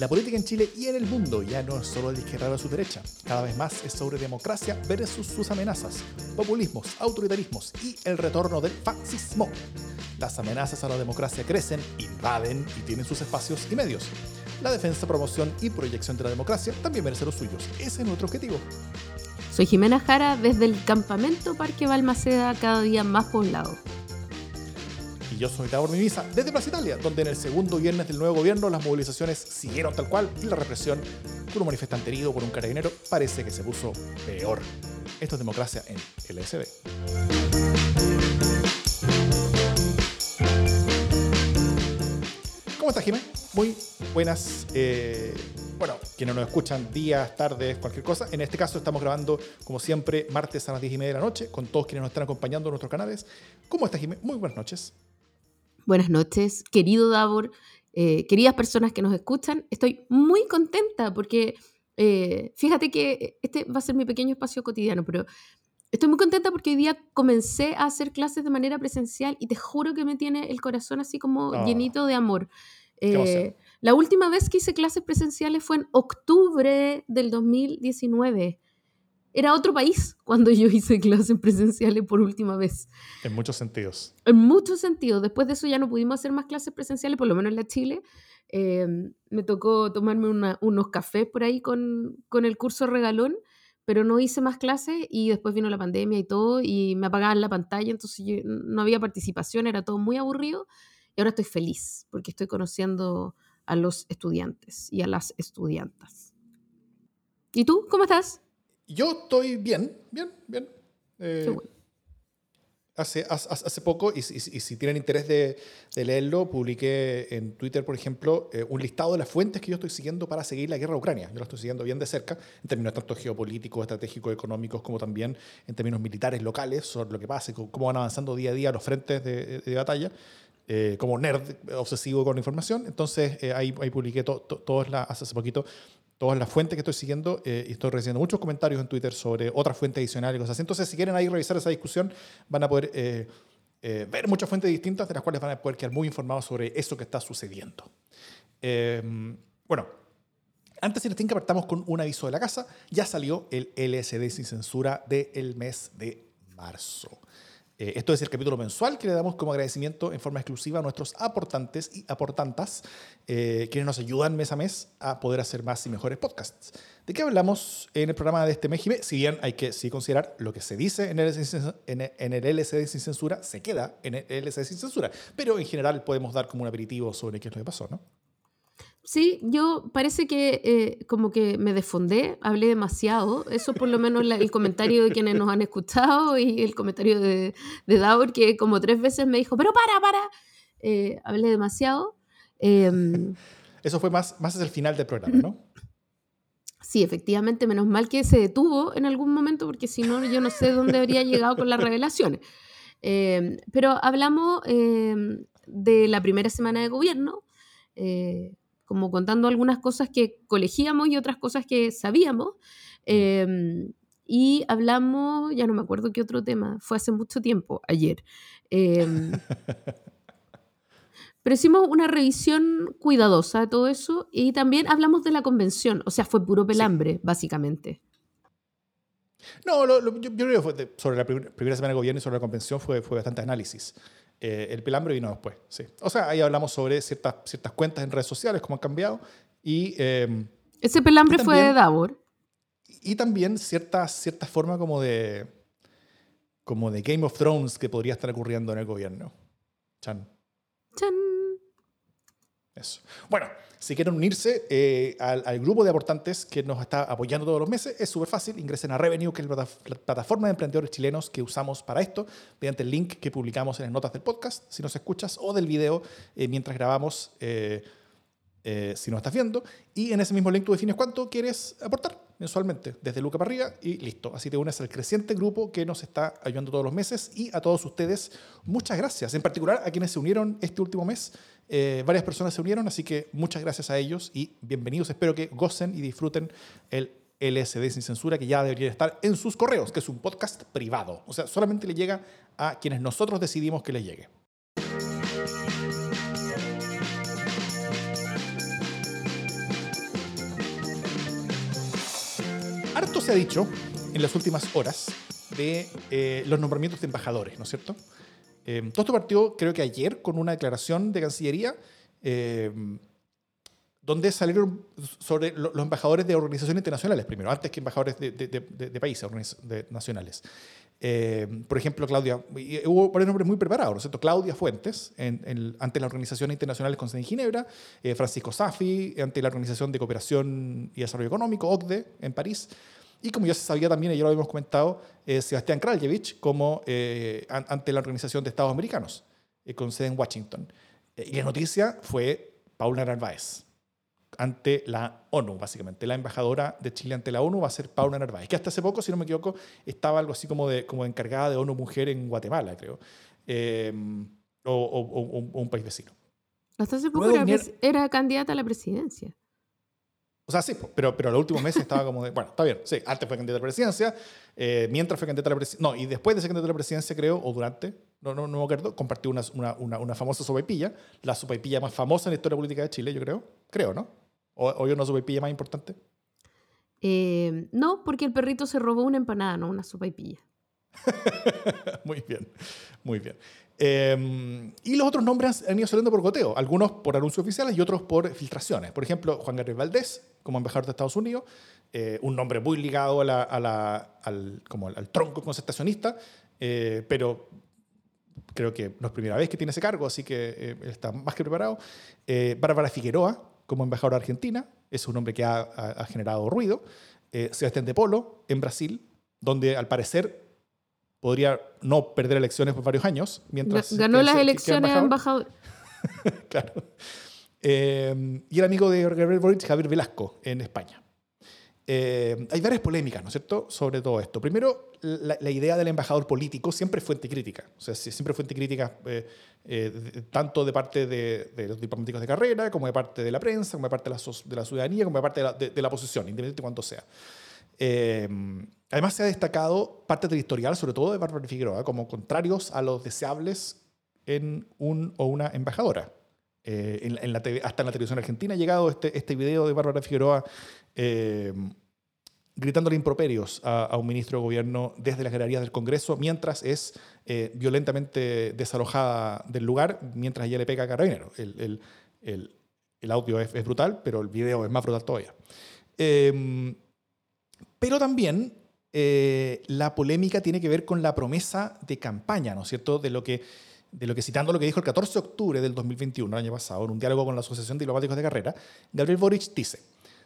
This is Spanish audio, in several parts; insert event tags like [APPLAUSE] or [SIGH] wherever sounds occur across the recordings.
La política en Chile y en el mundo ya no es solo de izquierda su derecha, cada vez más es sobre democracia versus sus amenazas, populismos, autoritarismos y el retorno del fascismo. Las amenazas a la democracia crecen, invaden y tienen sus espacios y medios. La defensa, promoción y proyección de la democracia también merece los suyos. Ese es nuestro objetivo. Soy Jimena Jara desde el campamento Parque Balmaceda, cada día más poblado. Yo soy Davor Mimisa desde Plaza Italia, donde en el segundo viernes del nuevo gobierno las movilizaciones siguieron tal cual y la represión por un manifestante herido por un carabinero parece que se puso peor. Esto es democracia en LSD. ¿Cómo estás, Jimena? Muy buenas. Eh, bueno, quienes nos escuchan días, tardes, cualquier cosa. En este caso estamos grabando, como siempre, martes a las 10 y media de la noche, con todos quienes nos están acompañando en nuestros canales. ¿Cómo estás, Jimé? Muy buenas noches. Buenas noches, querido Davor, eh, queridas personas que nos escuchan. Estoy muy contenta porque eh, fíjate que este va a ser mi pequeño espacio cotidiano, pero estoy muy contenta porque hoy día comencé a hacer clases de manera presencial y te juro que me tiene el corazón así como Ah. llenito de amor. Eh, la última vez que hice clases presenciales fue en octubre del 2019. Era otro país cuando yo hice clases presenciales por última vez. En muchos sentidos. En muchos sentidos. Después de eso ya no pudimos hacer más clases presenciales, por lo menos en la Chile. Eh, me tocó tomarme una- unos cafés por ahí con, con el curso regalón, pero no hice más clases y después vino la pandemia y todo y me apagaban la pantalla, entonces yo- no había participación, era todo muy aburrido y ahora estoy feliz porque estoy conociendo a los estudiantes y a las estudiantas. ¿Y tú? ¿Cómo estás? Yo estoy bien, bien, bien. Eh, Qué bueno. hace, hace, hace poco, y, si- y y si tienen interés de, de leerlo, publiqué en Twitter, por ejemplo, eh, un listado de las fuentes que yo estoy siguiendo para seguir la guerra a Ucrania. Yo lo estoy siguiendo bien de cerca, en términos tanto geopolíticos, estratégicos, económicos, como también en términos militares locales, sobre lo que pasa cómo van avanzando día a día los frentes de, de batalla. eh, como nerd obsesivo con la información. Entonces, eh, ahí, ahí publiqué to- to- todas las, hace poquito todas las fuentes que estoy siguiendo eh, y estoy recibiendo muchos comentarios en Twitter sobre otras fuentes adicionales y cosas así. Entonces, si quieren ahí revisar esa discusión, van a poder eh, eh, ver muchas fuentes distintas de las cuales van a poder quedar muy informados sobre eso que está sucediendo. Eh, bueno, antes de tinca partamos con un aviso de la casa. Ya salió el LSD sin censura del mes de marzo. Eh, esto es el capítulo mensual que le damos como agradecimiento en forma exclusiva a nuestros aportantes y aportantas, eh, quienes nos ayudan mes a mes a poder hacer más y mejores podcasts. ¿De qué hablamos en el programa de este mes, Jimé? Si bien hay que sí considerar lo que se dice en el, en el- LSD sin censura, se queda en el LSD sin censura. Pero en general podemos dar como un aperitivo sobre qué es lo que pasó, ¿no? Sí, yo parece que eh, como que me desfondé, hablé demasiado. Eso por lo menos la- el comentario de quienes nos han escuchado y el comentario de, de Davor, que como tres veces me dijo, pero para, para. Eh, hablé demasiado. Em, Eso fue más, más hacia el final del programa, ¿no? sí, efectivamente, menos mal que se detuvo en algún momento, porque si no, yo no sé dónde habría llegado con las revelaciones. Em, pero hablamos em, de la primera semana de gobierno, eh, como contando algunas cosas que colegíamos y otras cosas que sabíamos. em, y hablamos, ya no me acuerdo qué otro tema, fue hace mucho tiempo, ayer. em, [LAUGHS] pero hicimos una revisión cuidadosa de todo eso y también hablamos de la convención, o sea, fue puro pelambre, básicamente. No, lo- lo- yo, yo creo que fue de- sobre la prim- primera semana de gobierno y sobre la convención fue, fue bastante análisis. Eh, el pelambre vino después, sí. O sea, ahí hablamos sobre ciertas, ciertas cuentas en redes sociales, cómo han cambiado, y, eh, Ese pelambre fue de Davor. y también cierta, cierta forma como de, como de Game of Thrones que podría estar ocurriendo en el gobierno. Chan. ¡Chan! Eso. Bueno, si quieren unirse eh, al, grupo de aportantes que nos está apoyando todos los meses, es súper fácil. Ingresen a Revenue, que es la plata- la plataforma de emprendedores chilenos que usamos para esto, mediante el link que publicamos en las notas del podcast, si nos escuchas, o del video eh, mientras grabamos, eh, si nos estás viendo. Y en ese mismo link tú defines cuánto quieres aportar mensualmente, desde Luca para arriba y listo. Así te unes al creciente grupo que nos está ayudando todos los meses y a todos ustedes, muchas gracias. En particular a quienes se unieron este último mes. Eh, varias personas se unieron, así que muchas gracias a ellos y bienvenidos. Espero que gocen y disfruten el LSD sin censura que ya debería estar en sus correos, que es un podcast privado. O sea, solamente le llega a quienes nosotros decidimos que les llegue. Harto se ha dicho en las últimas horas de eh, los nombramientos de embajadores, ¿no es cierto? Eh, todo esto partió, creo que ayer, con una declaración de Cancillería eh, donde salieron sobre los embajadores de organizaciones internacionales primero, antes que embajadores de, de, países nacionales. Por ejemplo, Claudia, hubo varios nombres muy preparados, ¿no es cierto? Claudia Fuentes, en, ante la Organización Internacional con sede en Ginebra, Francisco Safi, ante la Organización de Cooperación y Desarrollo Económico, OCDE, en París, y como ya se sabía también, y ya lo habíamos comentado, eh, Sebastián Kraljevich como eh, ante la Organización de Estados Americanos, eh, con sede en Washington. y la noticia fue Paula Narváez ante la ONU, básicamente. La embajadora de Chile ante la ONU va a ser Paula Narváez, que hasta hace poco, si no me equivoco, estaba algo así como, de, como encargada de ONU Mujer en Guatemala, creo, o, un país vecino. Hasta hace poco era, era, candidata a la presidencia. O sea, sí, pero, pero los últimos meses estaba como de, [LAUGHS] bueno, está bien, sí, antes fue candidata a la presidencia, eh, mientras fue candidata a la presidencia, no, y después de ser candidata a la presidencia, creo, o durante, no, no, no me acuerdo, compartió una, una, una, famosa sopaipilla, la sopaipilla más famosa en la historia política de Chile, yo creo, creo, ¿no? ¿O, o una sopaipilla más importante? Eh, no, porque el perrito se robó una empanada, no una sopaipilla. [LAUGHS] muy bien, muy bien. Em, y los otros nombres han ido saliendo por goteo, algunos por anuncios oficiales y otros por filtraciones. Por ejemplo, Juan Gabriel Valdés, como embajador de Estados Unidos, eh, un nombre muy ligado a la, al, como al, tronco concertacionista, eh, pero creo que no es primera vez que tiene ese cargo, así que eh, está más que preparado. Bárbara Figueroa, como embajadora argentina, es un nombre que ha, ha generado ruido. Sebastián de Polo, en Brasil, donde al parecer podría no perder elecciones por varios años. Mientras Ganó las elecciones embajador. [LAUGHS] claro. Eh, y el amigo de Gabriel Boric, Javier Velasco, en España. Eh, hay varias polémicas, ¿no es cierto?, sobre todo esto. Primero, la, idea del embajador político siempre fuente crítica. O sea, siempre fuente crítica eh, tanto de parte de, los diplomáticos de carrera, como de parte de la prensa, como de parte de la, de la ciudadanía, como de parte de la, de, la oposición, independientemente de cuánto sea. Además, se ha destacado parte territorial, sobre todo de Bárbara Figueroa, como contrarios a los deseables en un o una embajadora. Eh, hasta en la televisión argentina ha llegado este, este video de Bárbara Figueroa eh, gritándole improperios a, un ministro de gobierno desde las galerías del Congreso mientras es eh, violentamente desalojada del lugar, mientras ella le pega a Carabinero. El, el, el, audio es, es, brutal, pero el video es más brutal todavía. pero también la polémica tiene que ver con la promesa de campaña, ¿no es cierto?, de lo que de lo que citando lo que dijo el 14 de octubre del 2021, el año pasado, en un diálogo con la Asociación de Diplomáticos de Carrera, Gabriel Boric dice,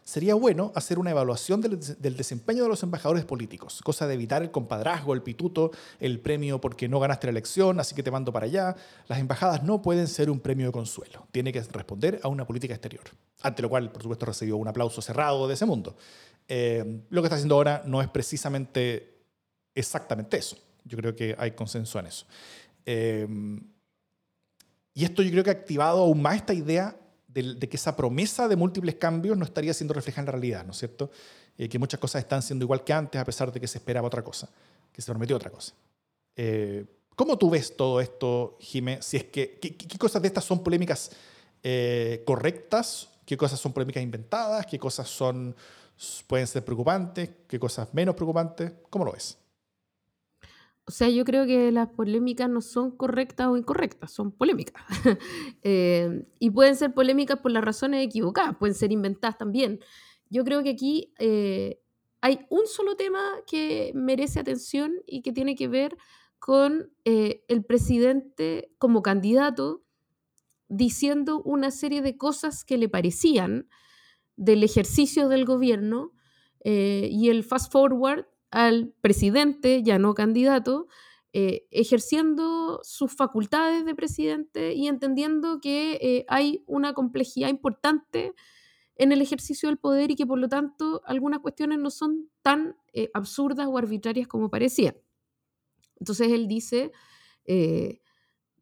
sería bueno hacer una evaluación del, desempeño de los embajadores políticos, cosa de evitar el compadrazgo, el pituto, el premio porque no ganaste la elección, así que te mando para allá. Las embajadas no pueden ser un premio de consuelo, tiene que responder a una política exterior, ante lo cual, por supuesto, recibió un aplauso cerrado de ese mundo. Eh, lo que está haciendo ahora no es precisamente exactamente eso. Yo creo que hay consenso en eso. Eh, y esto yo creo que ha activado aún más esta idea de, que esa promesa de múltiples cambios no estaría siendo reflejada en la realidad, ¿no es cierto? Eh, que muchas cosas están siendo igual que antes a pesar de que se esperaba otra cosa, que se prometió otra cosa. ¿Cómo tú ves todo esto, Jimé? Si es que, ¿qué, cosas de estas son polémicas correctas? ¿Qué cosas son polémicas inventadas? ¿Qué cosas son pueden ser preocupantes, qué cosas menos preocupantes. ¿Cómo lo ves? O sea, yo creo que las polémicas no son correctas o incorrectas, son polémicas. [LAUGHS] Eh, y pueden ser polémicas por las razones equivocadas, pueden ser inventadas también. Yo creo que aquí eh, hay un solo tema que merece atención y que tiene que ver con eh, el presidente como candidato diciendo una serie de cosas que le parecían del ejercicio del gobierno y el fast forward al presidente, ya no candidato, eh, ejerciendo sus facultades de presidente y entendiendo que eh, hay una complejidad importante en el ejercicio del poder y que por lo tanto algunas cuestiones no son tan absurdas o arbitrarias como parecía. Entonces él dice,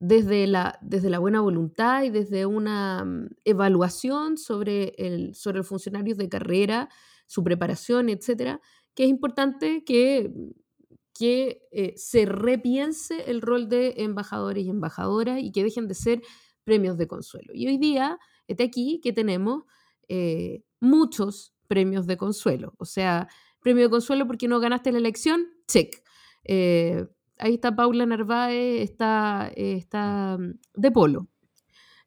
desde la, desde la buena voluntad y desde una mm, evaluación sobre el, sobre los funcionarios de carrera, su preparación, etcétera, que es importante que, que eh, se repiense el rol de embajadores y embajadoras y que dejen de ser premios de consuelo. Y hoy día, está aquí que tenemos eh, muchos premios de consuelo. O sea, premio de consuelo porque no ganaste la elección, check. Eh, ahí está Paula Narváez, está, está mm, De Polo.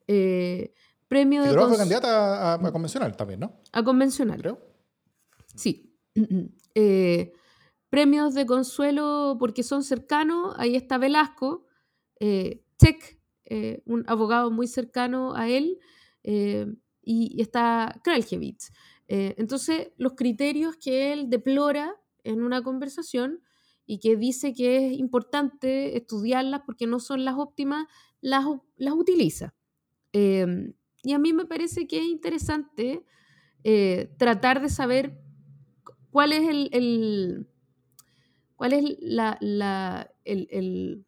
Eh, premio de Figueroa fue candidata a, a, convencional también, ¿no? A convencional. Creo. Sí. [CLEARS THROAT] Eh, premios de consuelo porque son cercanos, ahí está Velasco, eh, eh, un abogado muy cercano a él, eh, y, está Kraljevich. Eh, entonces, los criterios que él deplora en una conversación y que dice que es importante estudiarlas porque no son las óptimas, las, las utiliza. Y a mí me parece que es interesante tratar de saber cuál es el, el cuál es la, la, el, el,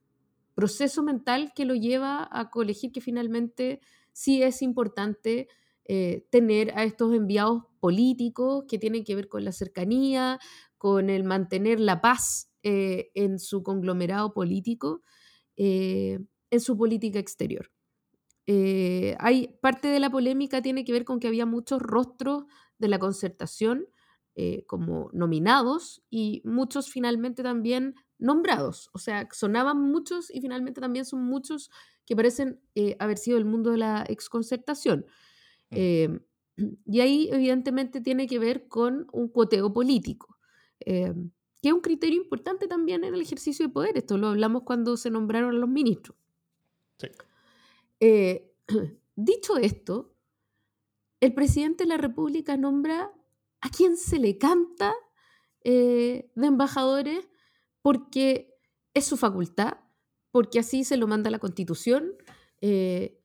proceso mental que lo lleva a colegir que finalmente sí es importante eh, tener a estos enviados políticos que tienen que ver con la cercanía, con el mantener la paz eh, en su conglomerado político, eh, en su política exterior. Hay parte de la polémica tiene que ver con que había muchos rostros de la concertación eh, como nominados y muchos finalmente también nombrados. O sea, sonaban muchos y finalmente también son muchos que parecen eh, haber sido del mundo de la exconcertación. Eh, [CLEARS THROAT] y ahí evidentemente tiene que ver con un cuoteo político, eh, que es un criterio importante también en el ejercicio de poder. Esto lo hablamos cuando se nombraron a los ministros. Sí. Eh, [CLEARS THROAT] dicho esto, el presidente de la República nombra a quien se le canta eh, de embajadores porque es su facultad, porque así se lo manda la Constitución. Eh,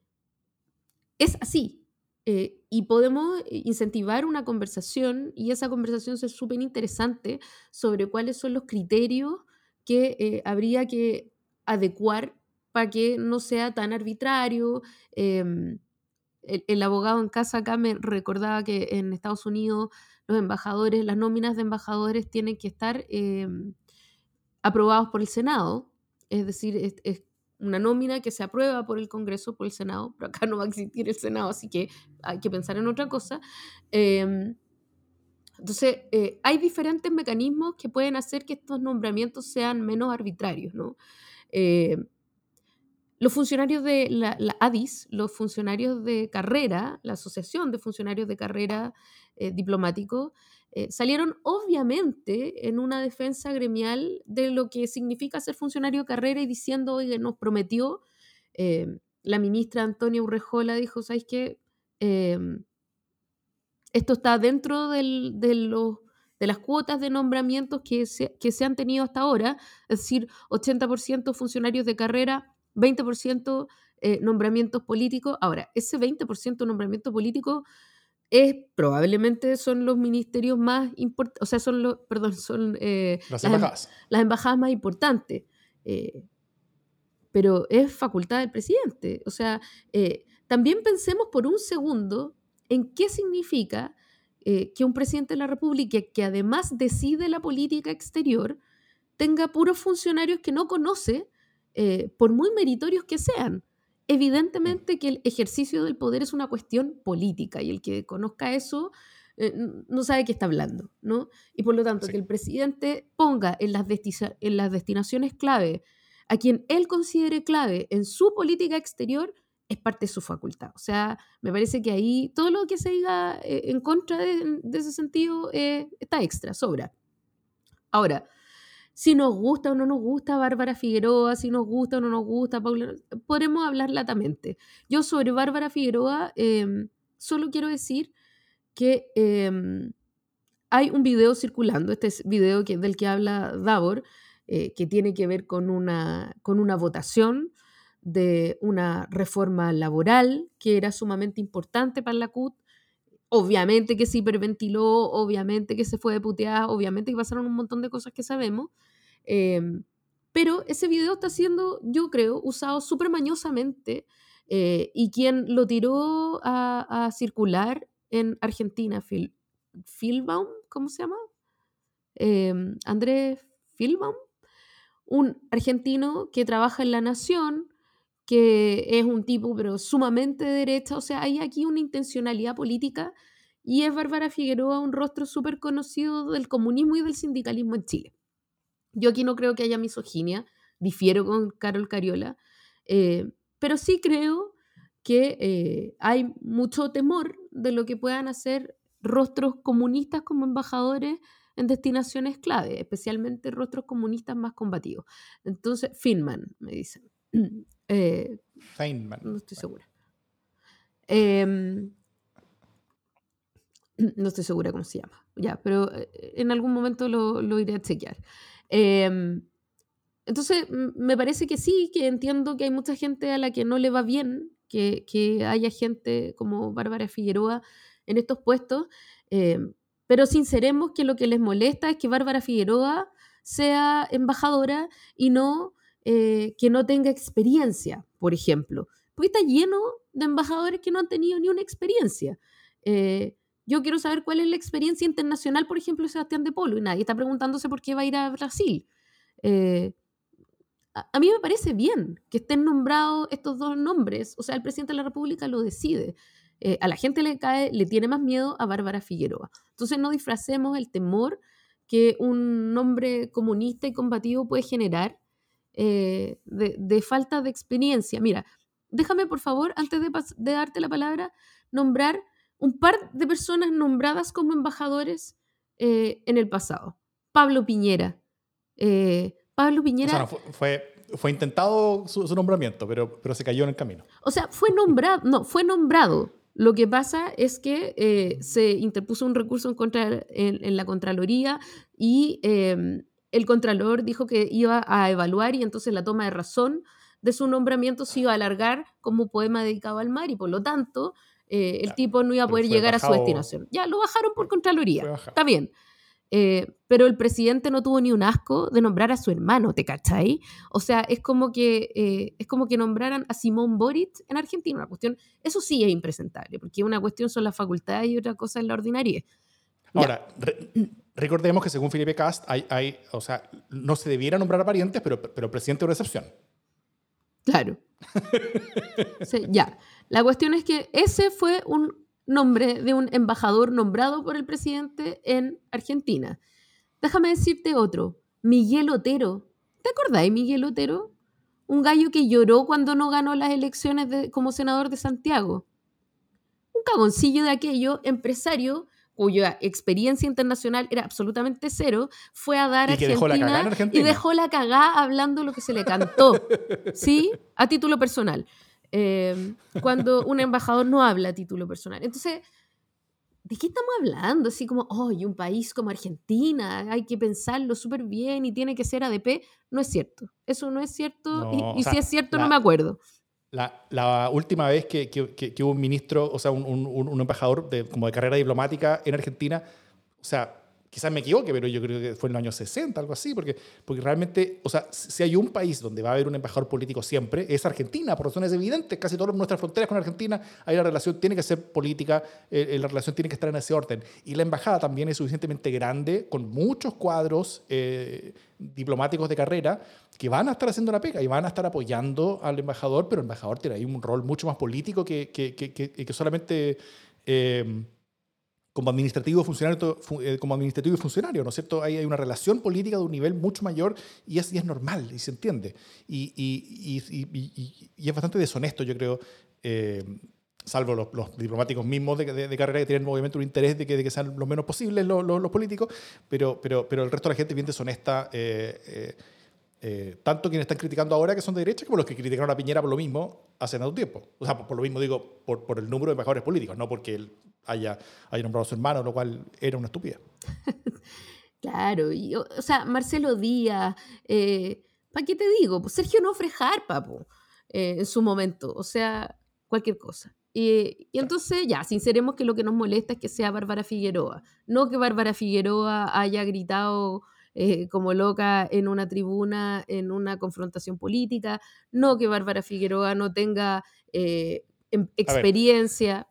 es así. Eh, y podemos incentivar una conversación y esa conversación es súper interesante sobre cuáles son los criterios que habría que adecuar para que no sea tan arbitrario. El, el, abogado en casa acá me recordaba que en Estados Unidos los embajadores, las nóminas de embajadores tienen que estar eh, aprobados por el Senado, es decir, es, una nómina que se aprueba por el Congreso, por el Senado, pero acá no va a existir el Senado, así que hay que pensar en otra cosa. Eh, entonces, eh, hay diferentes mecanismos que pueden hacer que estos nombramientos sean menos arbitrarios, ¿no? Eh, los funcionarios de la, ADIS, los funcionarios de carrera, la Asociación de Funcionarios de Carrera eh, Diplomáticos, eh, salieron obviamente en una defensa gremial de lo que significa ser funcionario de carrera y diciendo, oye, nos prometió, eh, la ministra Antonia Urrejola dijo, ¿sabes qué? esto está dentro de, los, de las cuotas de nombramientos que se, que se han tenido hasta ahora, es decir, 80% funcionarios de carrera, 20% eh, nombramientos políticos. Ahora, ese 20% nombramiento político es probablemente son los ministerios más importantes, o sea, son los, perdón, son eh, las, embajadas. Las, embajadas más importantes. Eh, pero es facultad del presidente. O sea, eh, también pensemos por un segundo en qué significa que un presidente de la República, que además decide la política exterior, tenga puros funcionarios que no conoce, eh, por muy meritorios que sean. Evidentemente que el ejercicio del poder es una cuestión política y el que conozca eso eh, no sabe qué está hablando, ¿no? Y por lo tanto, sí. que el presidente ponga en las, en las destinaciones clave a quien él considere clave en su política exterior es parte de su facultad. O sea, me parece que ahí todo lo que se diga eh, en contra de, de ese sentido eh, está extra, sobra. Ahora, si nos gusta o no nos gusta Bárbara Figueroa, si nos gusta o no nos gusta Paula, podremos hablar latamente. Yo sobre Bárbara Figueroa eh, solo quiero decir que eh, hay un video circulando, este es video que, del que habla Davor, eh, que tiene que ver con una, con una votación de una reforma laboral que era sumamente importante para la CUT. Obviamente que se hiperventiló, obviamente que se fue de puteada, obviamente que pasaron un montón de cosas que sabemos. Eh, pero ese video está siendo, yo creo, usado súper mañosamente eh, y quien lo tiró a, circular en Argentina, Phil, Philbaum, ¿cómo se llama? Eh, Andrés Philbaum, un argentino que trabaja en La Nación, que es un tipo pero sumamente de derecha, o sea, hay aquí una intencionalidad política y es Bárbara Figueroa un rostro súper conocido del comunismo y del sindicalismo en Chile. Yo aquí no creo que haya misoginia, difiero con Carol Cariola, eh, pero sí creo que eh, hay mucho temor de lo que puedan hacer rostros comunistas como embajadores en destinaciones clave, especialmente rostros comunistas más combativos. Entonces, Finman, me dicen. Eh, Feynman. No estoy segura. Em, [CLEARS THROAT] no estoy segura cómo se llama. Ya, pero en algún momento lo, lo iré a chequear. Em, entonces, me parece que sí, que entiendo que hay mucha gente a la que no le va bien que, que haya gente como Bárbara Figueroa en estos puestos, em, pero sinceremos que lo que les molesta es que Bárbara Figueroa sea embajadora y no eh, que no tenga experiencia, por ejemplo. Porque está lleno de embajadores que no han tenido ni una experiencia. Eh, yo quiero saber cuál es la experiencia internacional, por ejemplo, de Sebastián de Polo, y nadie está preguntándose por qué va a ir a Brasil. Eh, a, mí me parece bien que estén nombrados estos dos nombres, o sea, el presidente de la República lo decide. A la gente le cae, le tiene más miedo a Bárbara Figueroa. Entonces no disfracemos el temor que un nombre comunista y combativo puede generar eh, de, falta de experiencia. Mira, déjame por favor, antes de, de darte la palabra, nombrar un par de personas nombradas como embajadores eh, en el pasado. Pablo Piñera. Eh, Pablo Piñera... fue, fue, intentado su, nombramiento, pero, pero se cayó en el camino. O sea, fue nombrado, no, fue nombrado. Lo que pasa es que eh, se interpuso un recurso en, contra, en, la Contraloría y em, el Contralor dijo que iba a evaluar y entonces la toma de razón de su nombramiento se iba a alargar como poema dedicado al mar y por lo tanto eh, el tipo no iba a poder llegar a su destinación. Ya, lo bajaron por Contraloría. Está bien. Eh, pero el presidente no tuvo ni un asco de nombrar a su hermano, ¿te cachai? O sea, es como que, eh, es como que nombraran a Simón Boric en Argentina. Una cuestión, eso sí es impresentable, porque una cuestión son las facultades y otra cosa es la ordinaria. Ahora, recordemos que según Felipe Cast, hay, hay, o sea, no se debiera nombrar a parientes, pero, pero presidente es una excepción. Claro. [LAUGHS] ya. La cuestión es que ese fue un nombre de un embajador nombrado por el presidente en Argentina. Déjame decirte otro, Miguel Otero. ¿Te acordáis, Miguel Otero? Un gallo que lloró cuando no ganó las elecciones como senador de Santiago. Un cagoncillo de aquello, empresario cuya experiencia internacional era absolutamente cero, fue a dar a Argentina, y dejó la cagada hablando lo que se le cantó, ¿sí? A título personal. Em, cuando un embajador no habla a título personal. Entonces, ¿de qué estamos hablando? Así como, oh, un país como Argentina, hay que pensarlo súper bien y tiene que ser ADP. No es cierto. Eso no es cierto. y, si es cierto, no me acuerdo. La, la última vez que, que, hubo un ministro, o sea, un, un, un embajador de, como de carrera diplomática en Argentina, o sea, quizás me equivoque, pero yo creo que fue en los años 60, algo así, porque, porque realmente, o sea, si hay un país donde va a haber un embajador político siempre, es Argentina, por razones evidentes, casi todas nuestras fronteras con Argentina, ahí la relación tiene que ser política, eh, eh, la relación tiene que estar en ese orden. Y la embajada también es suficientemente grande, con muchos cuadros eh, diplomáticos de carrera, que van a estar haciendo la pega y van a estar apoyando al embajador, pero el embajador tiene ahí un rol mucho más político que, que, que, que solamente como administrativo, funcionario, eh, como administrativo y funcionario, ¿no es cierto? Hay, hay, una relación política de un nivel mucho mayor y es, y es normal y se entiende. Y, y, y, es bastante deshonesto, yo creo, eh, salvo los, los, diplomáticos mismos de, de, carrera que tienen obviamente un interés de que, de que sean lo menos posibles los, los, políticos, pero, pero, pero el resto de la gente es bien deshonesta. Eh, tanto quienes están criticando ahora que son de derecha como los que criticaron a Piñera por lo mismo hace tanto tiempo. O sea, por, lo mismo digo, por, por, el número de embajadores políticos, no porque el, haya, haya nombrado a su hermano, lo cual era una estupidez. [LAUGHS] claro, y, o, sea, Marcelo Díaz, eh, ¿para qué te digo? Pues Sergio Nofre Harpa, eh, en su momento, o sea, cualquier cosa. Y, y, entonces, ya, sinceremos que lo que nos molesta es que sea Bárbara Figueroa, no que Bárbara Figueroa haya gritado eh, como loca en una tribuna, en una confrontación política, no que Bárbara Figueroa no tenga em, experiencia.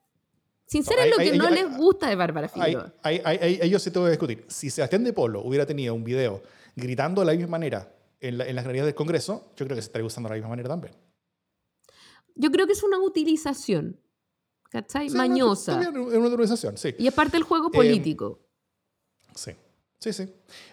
Sincero es lo que no les gusta de Bárbara Figueroa. Ellos se tengo que discutir. Si Sebastián de Polo hubiera tenido un video gritando de la misma manera en, las galerías del Congreso, yo creo que se estaría usando de la misma manera también. Yo creo que es una utilización. ¿cachai? Mañosa. en una organización, sí. Y es parte del juego Eh, político. Sí, sí, sí.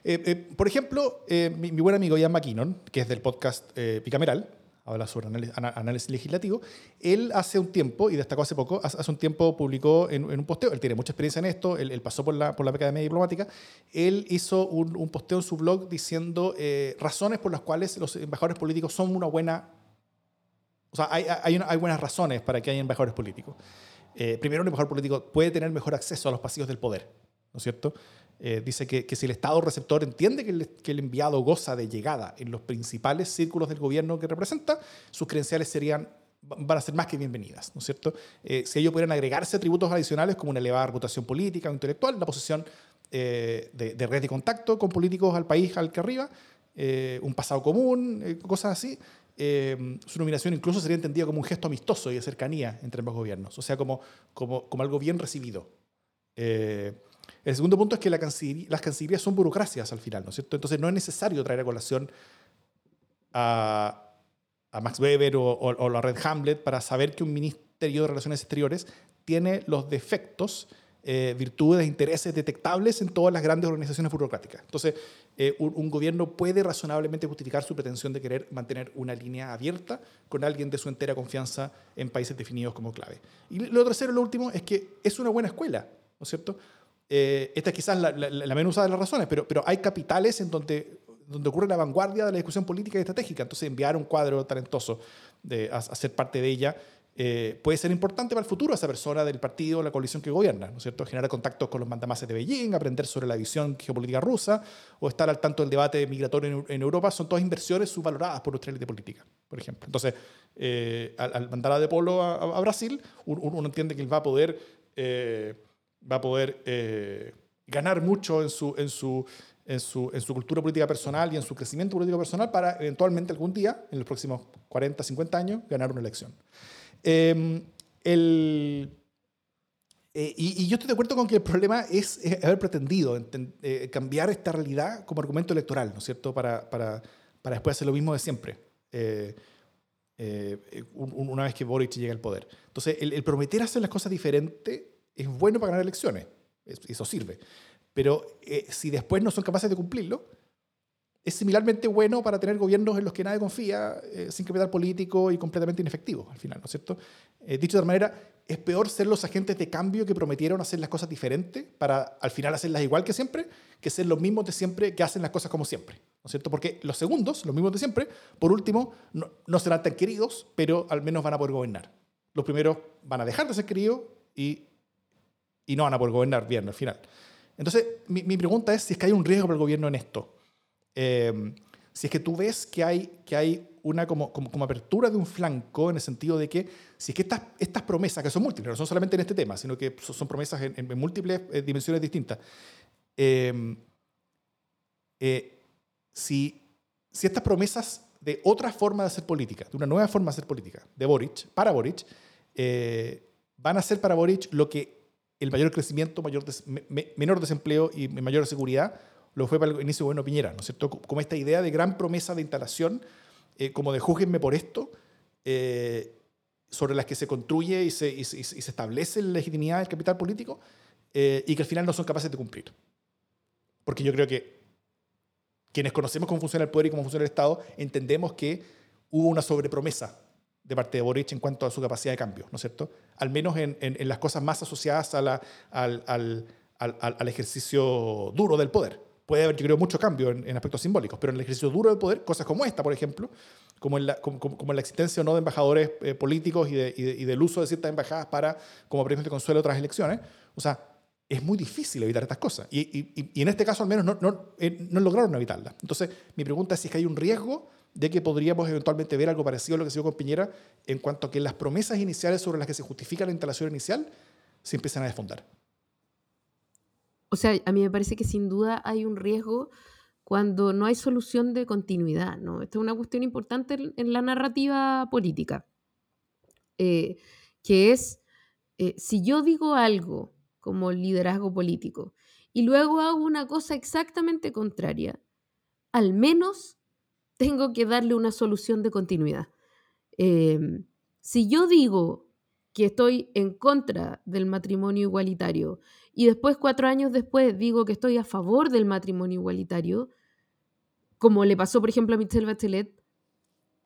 Eh, eh, por ejemplo, eh, mi, mi buen amigo Ian McKinnon, que es del podcast Bicameral, habla sobre análisis, legislativo, él hace un tiempo, y destacó hace poco, hace un tiempo publicó en, en un posteo, él tiene mucha experiencia en esto, él, él pasó por la, por la Academia Diplomática, él hizo un, un posteo en su blog diciendo eh, razones por las cuales los embajadores políticos son una buena... O sea, hay, hay, una- hay buenas razones para que haya embajadores políticos. Eh, primero, un embajador político puede tener mejor acceso a los pasillos del poder, ¿no es cierto? Eh, dice que, si el Estado receptor entiende que el, enviado goza de llegada en los principales círculos del gobierno que representa, sus credenciales serían, van a ser más que bienvenidas, ¿no es cierto? Eh, si ellos pudieran agregarse atributos adicionales como una elevada reputación política o intelectual, la posición eh, de, red de contacto con políticos al país al que arriba, un pasado común, cosas así, su nominación incluso sería entendida como un gesto amistoso y de cercanía entre ambos gobiernos, o sea, como, como, como algo bien recibido. El segundo punto es que las cancillerías son burocracias al final, ¿no es cierto? Entonces no es necesario traer a colación a, a Max Weber o, o- o la red Hamlet para saber que un ministerio de Relaciones Exteriores tiene los defectos, eh, virtudes, intereses detectables en todas las grandes organizaciones burocráticas. Entonces, eh, un, un gobierno puede razonablemente justificar su pretensión de querer mantener una línea abierta con alguien de su entera confianza en países definidos como clave. Y lo tercero, lo último, es que es una buena escuela, ¿no es cierto? Eh, esta es quizás la, la- la menos usada de las razones, pero, pero hay capitales en donde, donde ocurre la vanguardia de la discusión política y estratégica. Entonces, enviar un cuadro talentoso de, a, a ser parte de ella eh, puede ser importante para el futuro esa persona del partido o la coalición que gobierna, ¿no es cierto? Generar contactos con los mandamases de Beijing, aprender sobre la visión geopolítica rusa o estar al tanto del debate migratorio en, en Europa son todas inversiones subvaloradas por nuestra élite política, por ejemplo. Entonces, eh, al, al mandar a De Polo a, a Brasil, un- un- uno entiende que él va a poder, eh, va a poder eh, ganar mucho en su, en, su, en, su, en su cultura política personal y en su crecimiento político personal para eventualmente algún día, en los próximos 40, 50 años, ganar una elección. Eh, el, eh, y, y yo estoy de acuerdo con que el problema es, haber pretendido enten- eh, cambiar esta realidad como argumento electoral, ¿no es cierto?, para, para, para después hacer lo mismo de siempre. Eh, eh, un- un- una vez que Boric llega al poder. Entonces, el, el prometer hacer las cosas diferentes es bueno para ganar elecciones, es- eso sirve. Pero eh, si después no son capaces de cumplirlo, es similarmente bueno para tener gobiernos en los que nadie confía, eh, sin capital político y completamente inefectivos al final, ¿no es cierto? Eh, dicho de otra manera, es peor ser los agentes de cambio que prometieron hacer las cosas diferentes para al final hacerlas igual que siempre, que ser los mismos de siempre que hacen las cosas como siempre, ¿no es cierto? Porque los segundos, los mismos de siempre, por último, no, no serán tan queridos, pero al menos van a poder gobernar. Los primeros van a dejar de ser queridos y, y no van a poder gobernar bien al final. Entonces, mi, mi pregunta es si es que hay un riesgo para el gobierno en esto. Eh, si es que tú ves que hay, que hay una como, como, como apertura de un flanco en el sentido de que si es que estas, estas promesas, que son múltiples, no son solamente en este tema, sino que son, son promesas en, en múltiples eh, dimensiones distintas, eh, eh, si, si estas promesas de otra forma de hacer política, de una nueva forma de hacer política, de Boric, para Boric, eh, van a ser para Boric lo que el mayor crecimiento, menor desempleo y mayor seguridad lo fue para el inicio de gobierno Piñera, ¿no es cierto? Como esta idea de gran promesa de instalación, eh, como de júguenme por esto, eh, sobre las que se construye y se establece la legitimidad del capital político, eh, y que al final no son capaces de cumplir. Porque yo creo que quienes conocemos cómo funciona el poder y cómo funciona el Estado, entendemos que hubo una sobrepromesa de parte de Boric en cuanto a su capacidad de cambio, ¿no es cierto? Al menos en, en- en las cosas más asociadas a la- al, al- al- al- ejercicio duro del poder. Puede haber, yo creo, mucho cambio en, en aspectos simbólicos, pero en el ejercicio duro del poder, cosas como esta, por ejemplo, como en la, como, como- la existencia o no de embajadores eh, políticos y, de- y de- y del uso de ciertas embajadas para, como premios de consuelo, otras elecciones, o sea, es muy difícil evitar estas cosas. Y- y en este caso, al menos, no, no, eh, no lograron evitarlas. Entonces, mi pregunta es si es que hay un riesgo de que podríamos eventualmente ver algo parecido a lo que se dio con Piñera en cuanto a que las promesas iniciales sobre las que se justifica la instalación inicial se empiezan a desfondar. O sea, a mí me parece que sin duda hay un riesgo cuando no hay solución de continuidad, ¿no? Esta es una cuestión importante en- la narrativa política, eh, que es, eh, si yo digo algo como liderazgo político y luego hago una cosa exactamente contraria, al menos tengo que darle una solución de continuidad. Em, si yo digo que estoy en contra del matrimonio igualitario y después, cuatro años después, digo que estoy a favor del matrimonio igualitario, como le pasó, por ejemplo, a Michelle Bachelet,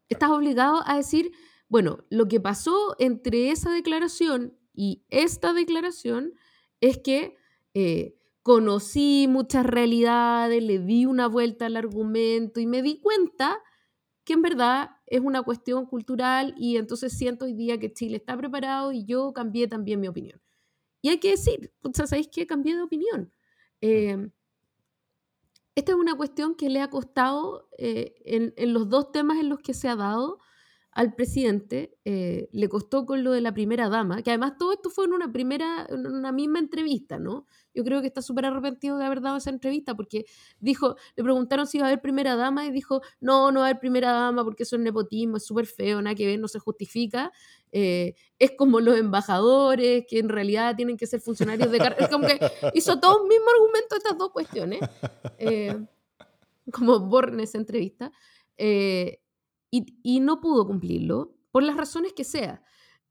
estás obligado a decir, bueno, lo que pasó entre esa declaración y esta declaración es que eh, conocí muchas realidades, le di una vuelta al argumento y me di cuenta que en verdad es una cuestión cultural y entonces siento hoy día que Chile está preparado y yo cambié también mi opinión. Y hay que decir, o sea, ¿sabéis que cambié de opinión? Eh, esta es una cuestión que le ha costado eh, en, en, los dos temas en los que se ha dado al presidente, eh, le costó con lo de la primera dama, que además todo esto fue en una primera, en una misma entrevista, ¿no? Yo creo que está súper arrepentido de haber dado esa entrevista porque dijo, le preguntaron si iba a haber primera dama y dijo, no, no va a haber primera dama porque eso es nepotismo, es súper feo, nada que ver, no se justifica. Eh, es como los embajadores que en realidad tienen que ser funcionarios de carrera. Como que hizo todo un mismo argumento estas dos cuestiones, eh, como Borne en esa entrevista. Eh, y, no pudo cumplirlo, por las razones que sea.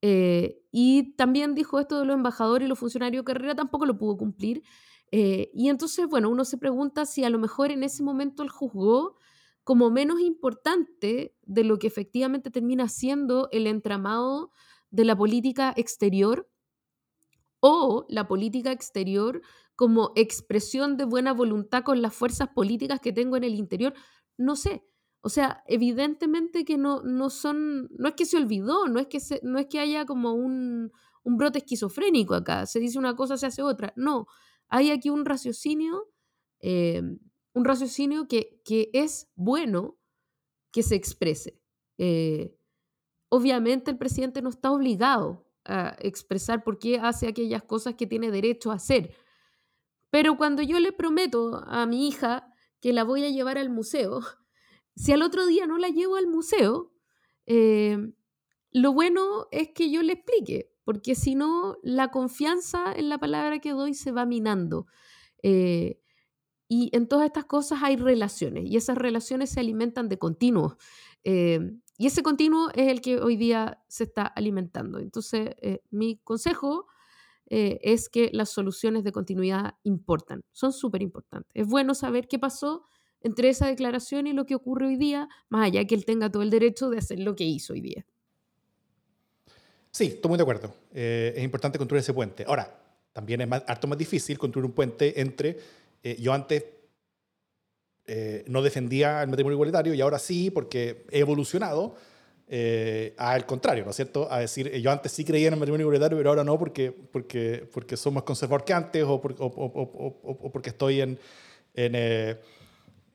Eh, y también dijo esto de los embajadores y los funcionarios carrera, tampoco lo pudo cumplir. Eh, y entonces, bueno, uno se pregunta si a lo mejor en ese momento él juzgó como menos importante de lo que efectivamente termina siendo el entramado de la política exterior o la política exterior como expresión de buena voluntad con las fuerzas políticas que tengo en el interior. No sé, o sea, evidentemente que no, no son, no es que se olvidó, no es que, no es que haya como un, un, brote esquizofrénico acá, se dice una cosa, se hace otra. No, hay aquí un raciocinio, eh, un raciocinio que, que, es bueno que se exprese. Eh, obviamente el presidente no está obligado a expresar por qué hace aquellas cosas que tiene derecho a hacer. Pero cuando yo le prometo a mi hija que la voy a llevar al museo, si al otro día no la llevo al museo, eh, lo bueno es que yo le explique, porque si no, la confianza en la palabra que doy se va minando. Eh, y en todas estas cosas hay relaciones, y esas relaciones se alimentan de continuo. Eh, y ese continuo es el que hoy día se está alimentando. Entonces, mi consejo es que las soluciones de continuidad importan, son súper importantes. Es bueno saber qué pasó entre esa declaración y lo que ocurre hoy día, más allá que él tenga todo el derecho de hacer lo que hizo hoy día. Sí, estoy muy de acuerdo. Eh, es importante construir ese puente. Ahora, también es más, harto más difícil construir un puente entre eh, yo antes eh, no defendía el matrimonio igualitario y ahora sí, porque he evolucionado al contrario, ¿no es cierto? A decir, yo antes sí creía en el matrimonio igualitario, pero ahora no porque, porque, porque soy más conservador que antes o, o, porque estoy en, en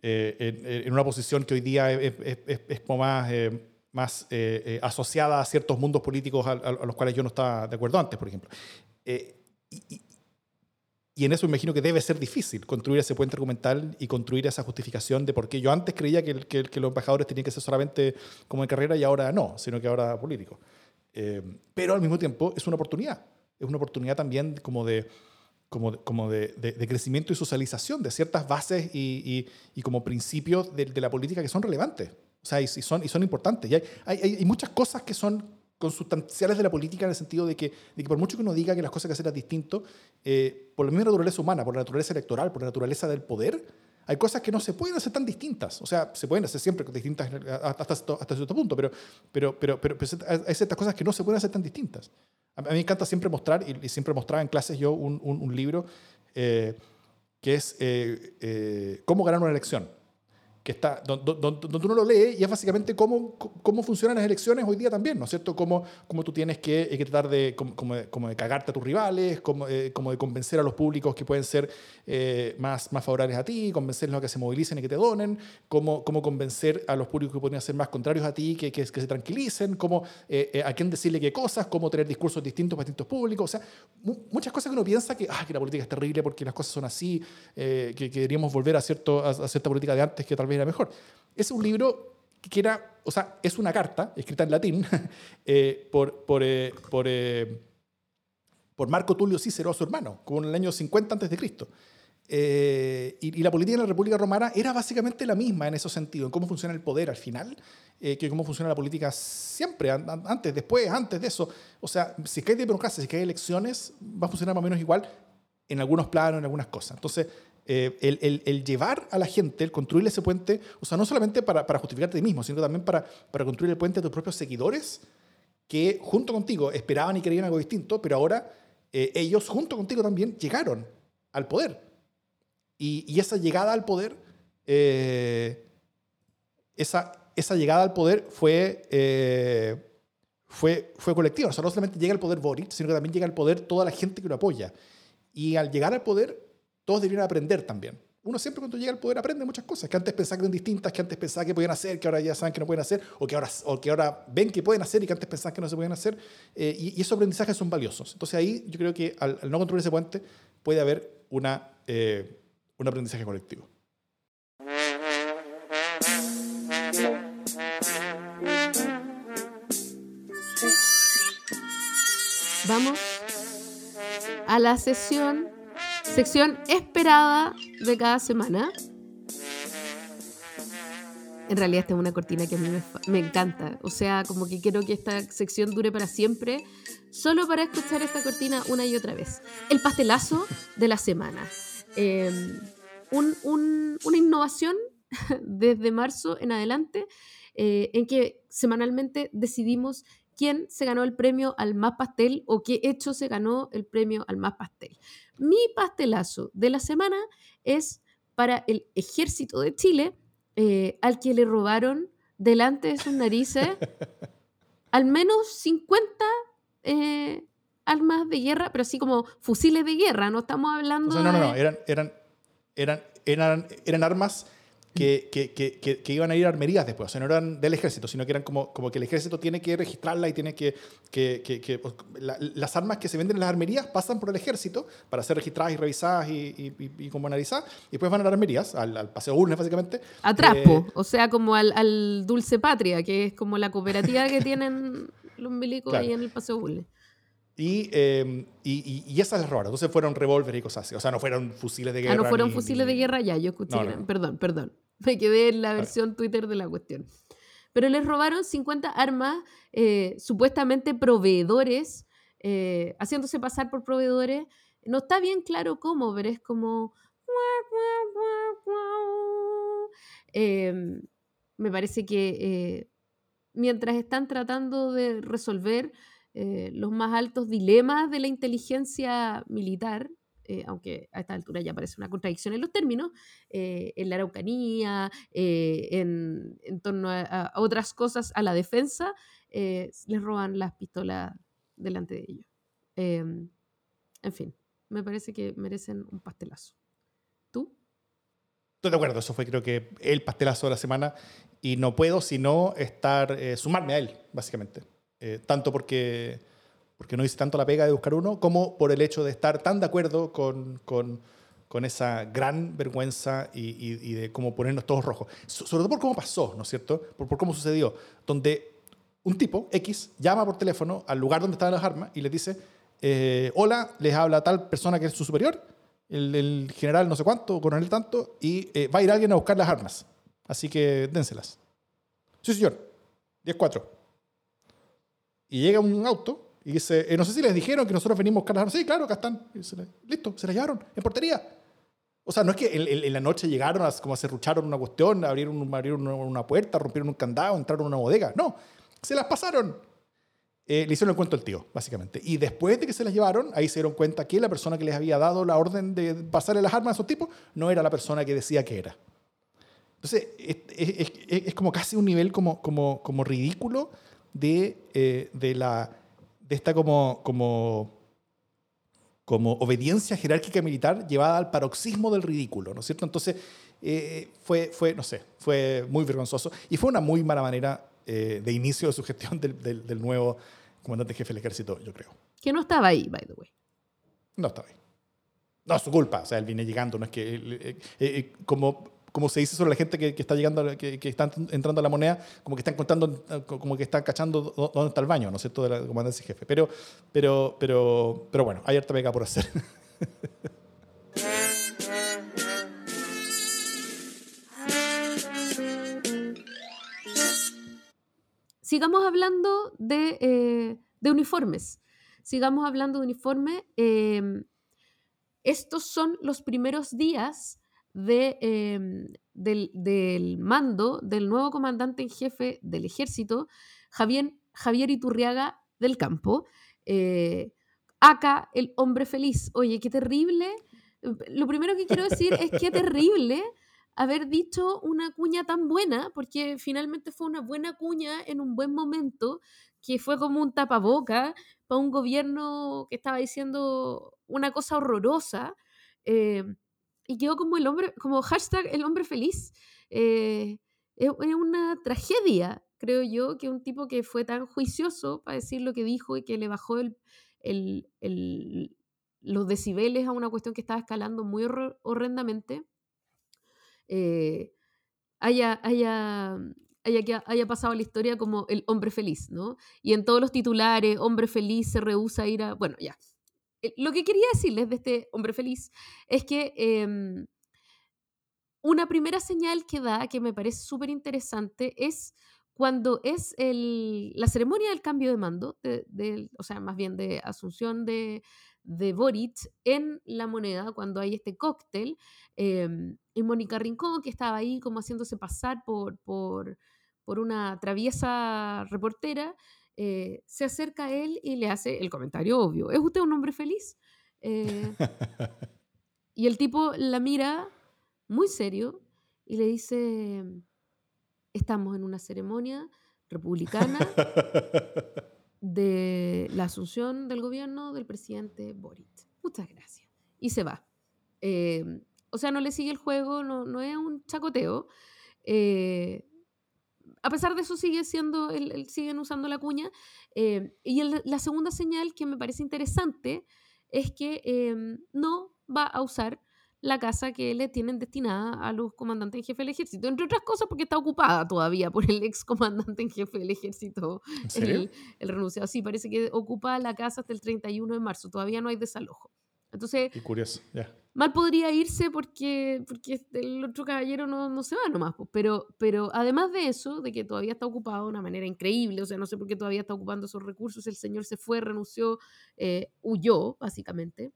eh, en, una posición que hoy día es, como más, eh, más eh, asociada a ciertos mundos políticos a, los cuales yo no estaba de acuerdo antes, por ejemplo. Y, y, en eso imagino que debe ser difícil construir ese puente argumental y construir esa justificación de por qué yo antes creía que, que, que los embajadores tenían que ser solamente como de carrera y ahora no, sino que ahora políticos. pero al mismo tiempo es una oportunidad. Es una oportunidad también como de como, como de, de, crecimiento y socialización de ciertas bases y, y, como principios de, de, la política que son relevantes. O sea, y, son, y son importantes. Y hay, hay, hay, muchas cosas que son consustanciales de la política en el sentido de que, de que por mucho que uno diga que las cosas que hacerlas distinto, eh, por la misma naturaleza humana, por la naturaleza electoral, por la naturaleza del poder, hay cosas que no se pueden hacer tan distintas. O sea, se pueden hacer siempre distintas hasta, hasta, cierto punto, pero, pero, pero, pero, hay ciertas cosas que no se pueden hacer tan distintas. A mí me encanta siempre mostrar, y, siempre mostraba en clases yo un, un, libro eh, que es eh, eh, Cómo ganar una elección que está, donde, uno lo lee y es básicamente cómo, cómo funcionan las elecciones hoy día también, ¿no es cierto? Cómo, cómo tú tienes que, que tratar de como, como, de cagarte a tus rivales, como, eh, de convencer a los públicos que pueden ser eh, más, más favorables a ti, convencerlos a que se movilicen y que te donen, cómo, cómo convencer a los públicos que podrían ser más contrarios a ti que, que, que se tranquilicen, cómo, eh, a quién decirle qué cosas, cómo tener discursos distintos para distintos públicos, o sea, muchas cosas que uno piensa que, ah, que la política es terrible porque las cosas son así, que, que, deberíamos volver a, cierto, a, a cierta política de antes que tal vez era mejor. Es un libro que era, o sea, es una carta escrita en latín [LAUGHS] eh, por, por, eh, eh, por, Marco Tulio Cícero, su hermano, como en el año 50 a.C. Eh, y, la política en la República Romana era básicamente la misma en ese sentido, en cómo funciona el poder al final, eh, que cómo funciona la política siempre, antes, después, antes de eso. O sea, si hay democracia, si hay elecciones, va a funcionar más o menos igual en algunos planos, en algunas cosas. Entonces, eh, el, llevar a la gente, el construir ese puente, o sea, no solamente para, para justificarte a ti mismo, sino también para, construir el puente a tus propios seguidores, que junto contigo esperaban y querían algo distinto, pero ahora ellos junto contigo también llegaron al poder. Y, esa llegada al poder, eh, esa, llegada al poder eh, fue colectiva. O sea, no solamente llega al poder Boric, sino que también llega al poder toda la gente que lo apoya. Y al llegar al poder, todos deberían aprender también. Uno siempre cuando llega al poder aprende muchas cosas que antes pensaba que eran distintas, que antes pensaba que podían hacer, que ahora ya saben que no pueden hacer, o que ahora, o que ahora ven que pueden hacer y que antes pensaban que no se pueden hacer. Eh, y, esos aprendizajes son valiosos. Entonces ahí yo creo que al, no controlar ese puente puede haber una un aprendizaje colectivo. Vamos a la sesión, sección esperada de cada semana. En realidad esta es una cortina que a mí me, encanta. O sea, como que quiero que esta sección dure para siempre, solo para escuchar esta cortina una y otra vez. El pastelazo de la semana. Em, una innovación [LAUGHS] desde marzo en adelante eh, en que semanalmente decidimos quién se ganó el premio al más pastel o qué hecho se ganó el premio al más pastel. Mi pastelazo de la semana es para el ejército de Chile, eh, al que le robaron delante de sus narices [LAUGHS] al menos 50 armas de guerra, pero así como fusiles de guerra, no estamos hablando no, no, no, eran, eran, eran, eran, eran armas que, que, que, que, iban a ir a armerías después, o sea, no eran del ejército, sino que eran como, como que el ejército tiene que registrarla y tiene que... que, las armas que se venden en las armerías pasan por el ejército para ser registradas y revisadas y, y, como analizadas, y después van a las armerías, al, paseo Urnes básicamente. Atrás, eh, o sea, como al, al, Dulce Patria, que es como la cooperativa que tienen [LAUGHS] los milicos ahí en el paseo Urnes. Y, y, y, esas las robaron. Entonces fueron revólveres y cosas así. O sea, no fueron fusiles de guerra. Ah, no fueron fusiles de guerra ya. Yo escuché. Perdón, perdón. Me quedé en la versión Twitter de la cuestión. Pero les robaron 50 armas, eh, supuestamente proveedores, eh, haciéndose pasar por proveedores. No está bien claro cómo, pero es como. Em, me parece que eh, mientras están tratando de resolver los más altos dilemas de la inteligencia militar, eh, aunque a esta altura ya parece una contradicción en los términos, eh, en la Araucanía, en, torno a, otras cosas, a la defensa, les roban las pistolas delante de ellos. Em, en fin, me parece que merecen un pastelazo. ¿Tú? Estoy de acuerdo, eso fue creo que el pastelazo de la semana y no puedo sino estar, sumarme a él, básicamente. Eh, tanto porque, porque no hice tanto la pega de buscar uno, como por el hecho de estar tan de acuerdo con, con, con esa gran vergüenza y, y, de cómo ponernos todos rojos. sobre todo por cómo pasó, ¿no es cierto? Por, por, cómo sucedió. Donde un tipo, X, llama por teléfono al lugar donde estaban las armas y les dice, eh, hola, les habla tal persona que es su superior, el, general no sé cuánto, coronel tanto, y eh, va a ir alguien a buscar las armas. Así que dénselas. Sí, señor. 10-4. Y llega un auto y dice, eh, no sé si les dijeron que nosotros venimos a buscar. Sí, claro, acá están. Listo, se las llevaron en portería. O sea, no es que en, la noche llegaron, como se rucharon una cuestión, abrieron, abrieron una, puerta, rompieron un candado, entraron a una bodega. No, se las pasaron. Eh, le hicieron el cuento al tío, básicamente. Y después de que se las llevaron, ahí se dieron cuenta que la persona que les había dado la orden de pasarle las armas a esos tipos no era la persona que decía que era. Entonces, es, es, es como casi un nivel como, como, como ridículo de, eh, de, la, de esta como, como, como obediencia jerárquica militar llevada al paroxismo del ridículo, ¿no es cierto? Entonces, eh, fue, fue, no sé, fue muy vergonzoso y fue una muy mala manera eh, de inicio de su gestión del, del, nuevo comandante jefe del ejército, yo creo. Que no estaba ahí, by the way. No estaba ahí. No, es su culpa. O sea, él viene llegando. No es que. como como se dice sobre la gente que, está llegando, que, está entrando a la moneda, como que están contando, eh, como que están cachando dónde está el baño, ¿no es cierto?, de la comandancia jefe. Pero, pero, pero, pero bueno, hay harta pega por hacer. [LAUGHS] Sigamos hablando eh, de, uniformes. Sigamos hablando de uniformes. Em, estos son los primeros días em, del, mando del nuevo comandante en jefe del ejército, Javier, Javier Iturriaga del Campo. Eh, acá, el hombre feliz. Oye, qué terrible. Lo primero que quiero decir es qué terrible haber dicho una cuña tan buena, porque finalmente fue una buena cuña en un buen momento, que fue como un tapaboca para un gobierno que estaba diciendo una cosa horrorosa. eh, y quedó como el hombre, como hashtag el hombre feliz. Eh, es, una tragedia, creo yo, que un tipo que fue tan juicioso para decir lo que dijo y que le bajó el, el- los decibeles a una cuestión que estaba escalando muy horrendamente, eh, haya, haya, que- haya pasado la historia como el hombre feliz, ¿no? Y en todos los titulares, hombre feliz se rehúsa a ir a... Bueno, ya. Eh, Lo que quería decirles de este hombre feliz es que em, una primera señal que da, que me parece súper interesante, es cuando es la ceremonia del cambio de mando, o sea, más bien de asunción de, Boric en la moneda, cuando hay este cóctel, eh, y Mónica Rincón, que estaba ahí como haciéndose pasar por una traviesa reportera, eh, se acerca a él y le hace el comentario obvio, ¿es usted un hombre feliz? Eh, [LAUGHS] y el tipo la mira muy serio y le dice, estamos en una ceremonia republicana [LAUGHS] de la asunción del gobierno del presidente Boric. Muchas gracias. Y se va. Eh, o sea, no le sigue el juego, no, no es un chacoteo. Eh, a pesar de eso, sigue siendo, el- el- siguen usando la cuña. Eh, y el- la segunda señal que me parece interesante es que eh, no va a usar la casa que le tienen destinada a los comandantes en jefe del ejército, entre otras cosas porque está ocupada todavía por el ex comandante en jefe del ejército, el, el renunciado. Sí, parece que ocupa la casa hasta el 31 de marzo, todavía no hay desalojo. Entonces, Qué curioso, ya. Mal podría irse porque, porque el otro caballero no, no se va nomás. pues, Pero, pero además de eso, de que todavía está ocupado de una manera increíble, o sea, no sé por qué todavía está ocupando esos recursos, el señor se fue, renunció, eh, huyó, básicamente,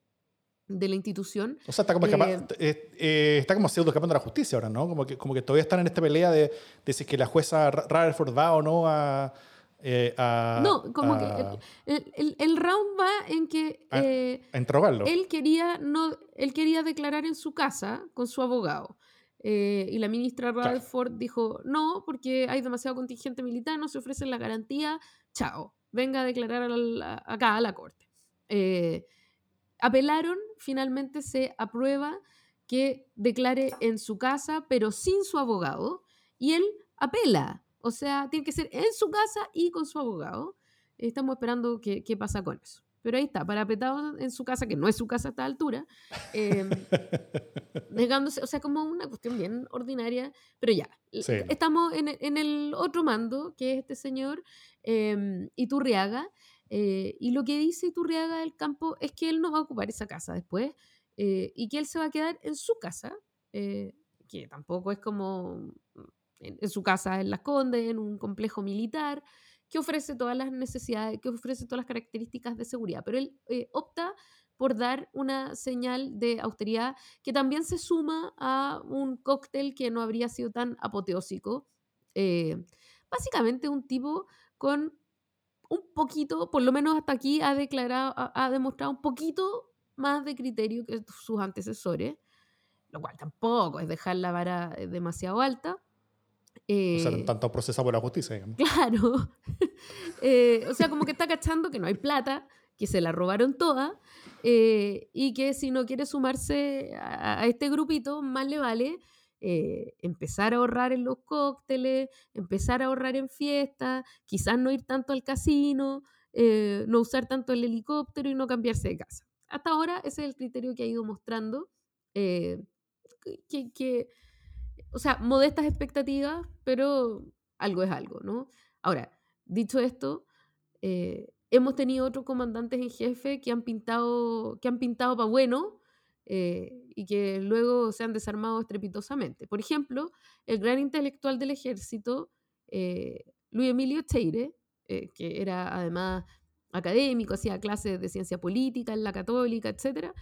de la institución. O sea, está como, escapa- Eh, eh, eh, está como pseudo escapando de la justicia ahora, ¿no? Como que, como que todavía están en esta pelea de, de si es que la jueza Rutherford va o no a... eh, a- no, como que a- el, el- el- el round va en que eh, interrogarlo. él, quería no, él quería declarar en su casa con su abogado. Eh, y la ministra Claro. Rutherford dijo, no, porque hay demasiado contingente militar, no se ofrece la garantía, chao, venga a declarar a la- acá a la corte. Apelaron, finalmente se aprueba que declare en su casa, pero sin su abogado, y él apela. O sea, tiene que ser en su casa y con su abogado. Estamos esperando qué, qué pasa con eso. Pero ahí está, parapetado en su casa, que no es su casa a esta altura, [LAUGHS] eh, negándose, o sea, como una cuestión bien ordinaria, pero ya, Sí. estamos en, en el otro mando, que es este señor eh, Iturriaga, eh, y lo que dice Iturriaga del campo es que él no va a ocupar esa casa después, eh, y que él se va a quedar en su casa, eh, que tampoco es como en, su casa en Las Condes, en un complejo militar, que ofrece todas las necesidades, que ofrece todas las características de seguridad, pero él eh, opta por dar una señal de austeridad que también se suma a un cóctel que no habría sido tan apoteósico. Eh, básicamente un tipo con un poquito, por lo menos hasta aquí, ha declarado, ha, ha demostrado un poquito más de criterio que sus antecesores, lo cual tampoco es dejar la vara eh, demasiado alta. O sea, Eh, tanto procesado por la justicia, digamos. Claro. [LAUGHS] Eh, o sea, como que está cachando que no hay plata, que se la robaron toda, eh, y que si no quiere sumarse a, a este grupito, más le vale eh, empezar a ahorrar en los cócteles, empezar a ahorrar en fiestas, quizás no ir tanto al casino, eh, no usar tanto el helicóptero y no cambiarse de casa. Hasta ahora ese es el criterio que ha ido mostrando. eh, que, que- o sea, modestas expectativas, pero algo es algo, ¿no? Ahora, dicho esto, eh, hemos tenido otros comandantes en jefe que han pintado, que han pintado para bueno eh, y que luego se han desarmado estrepitosamente. Por ejemplo, el gran intelectual del ejército, eh, Luis Emilio Cheire, eh, que era además académico, hacía clases de ciencia política en la católica, etc.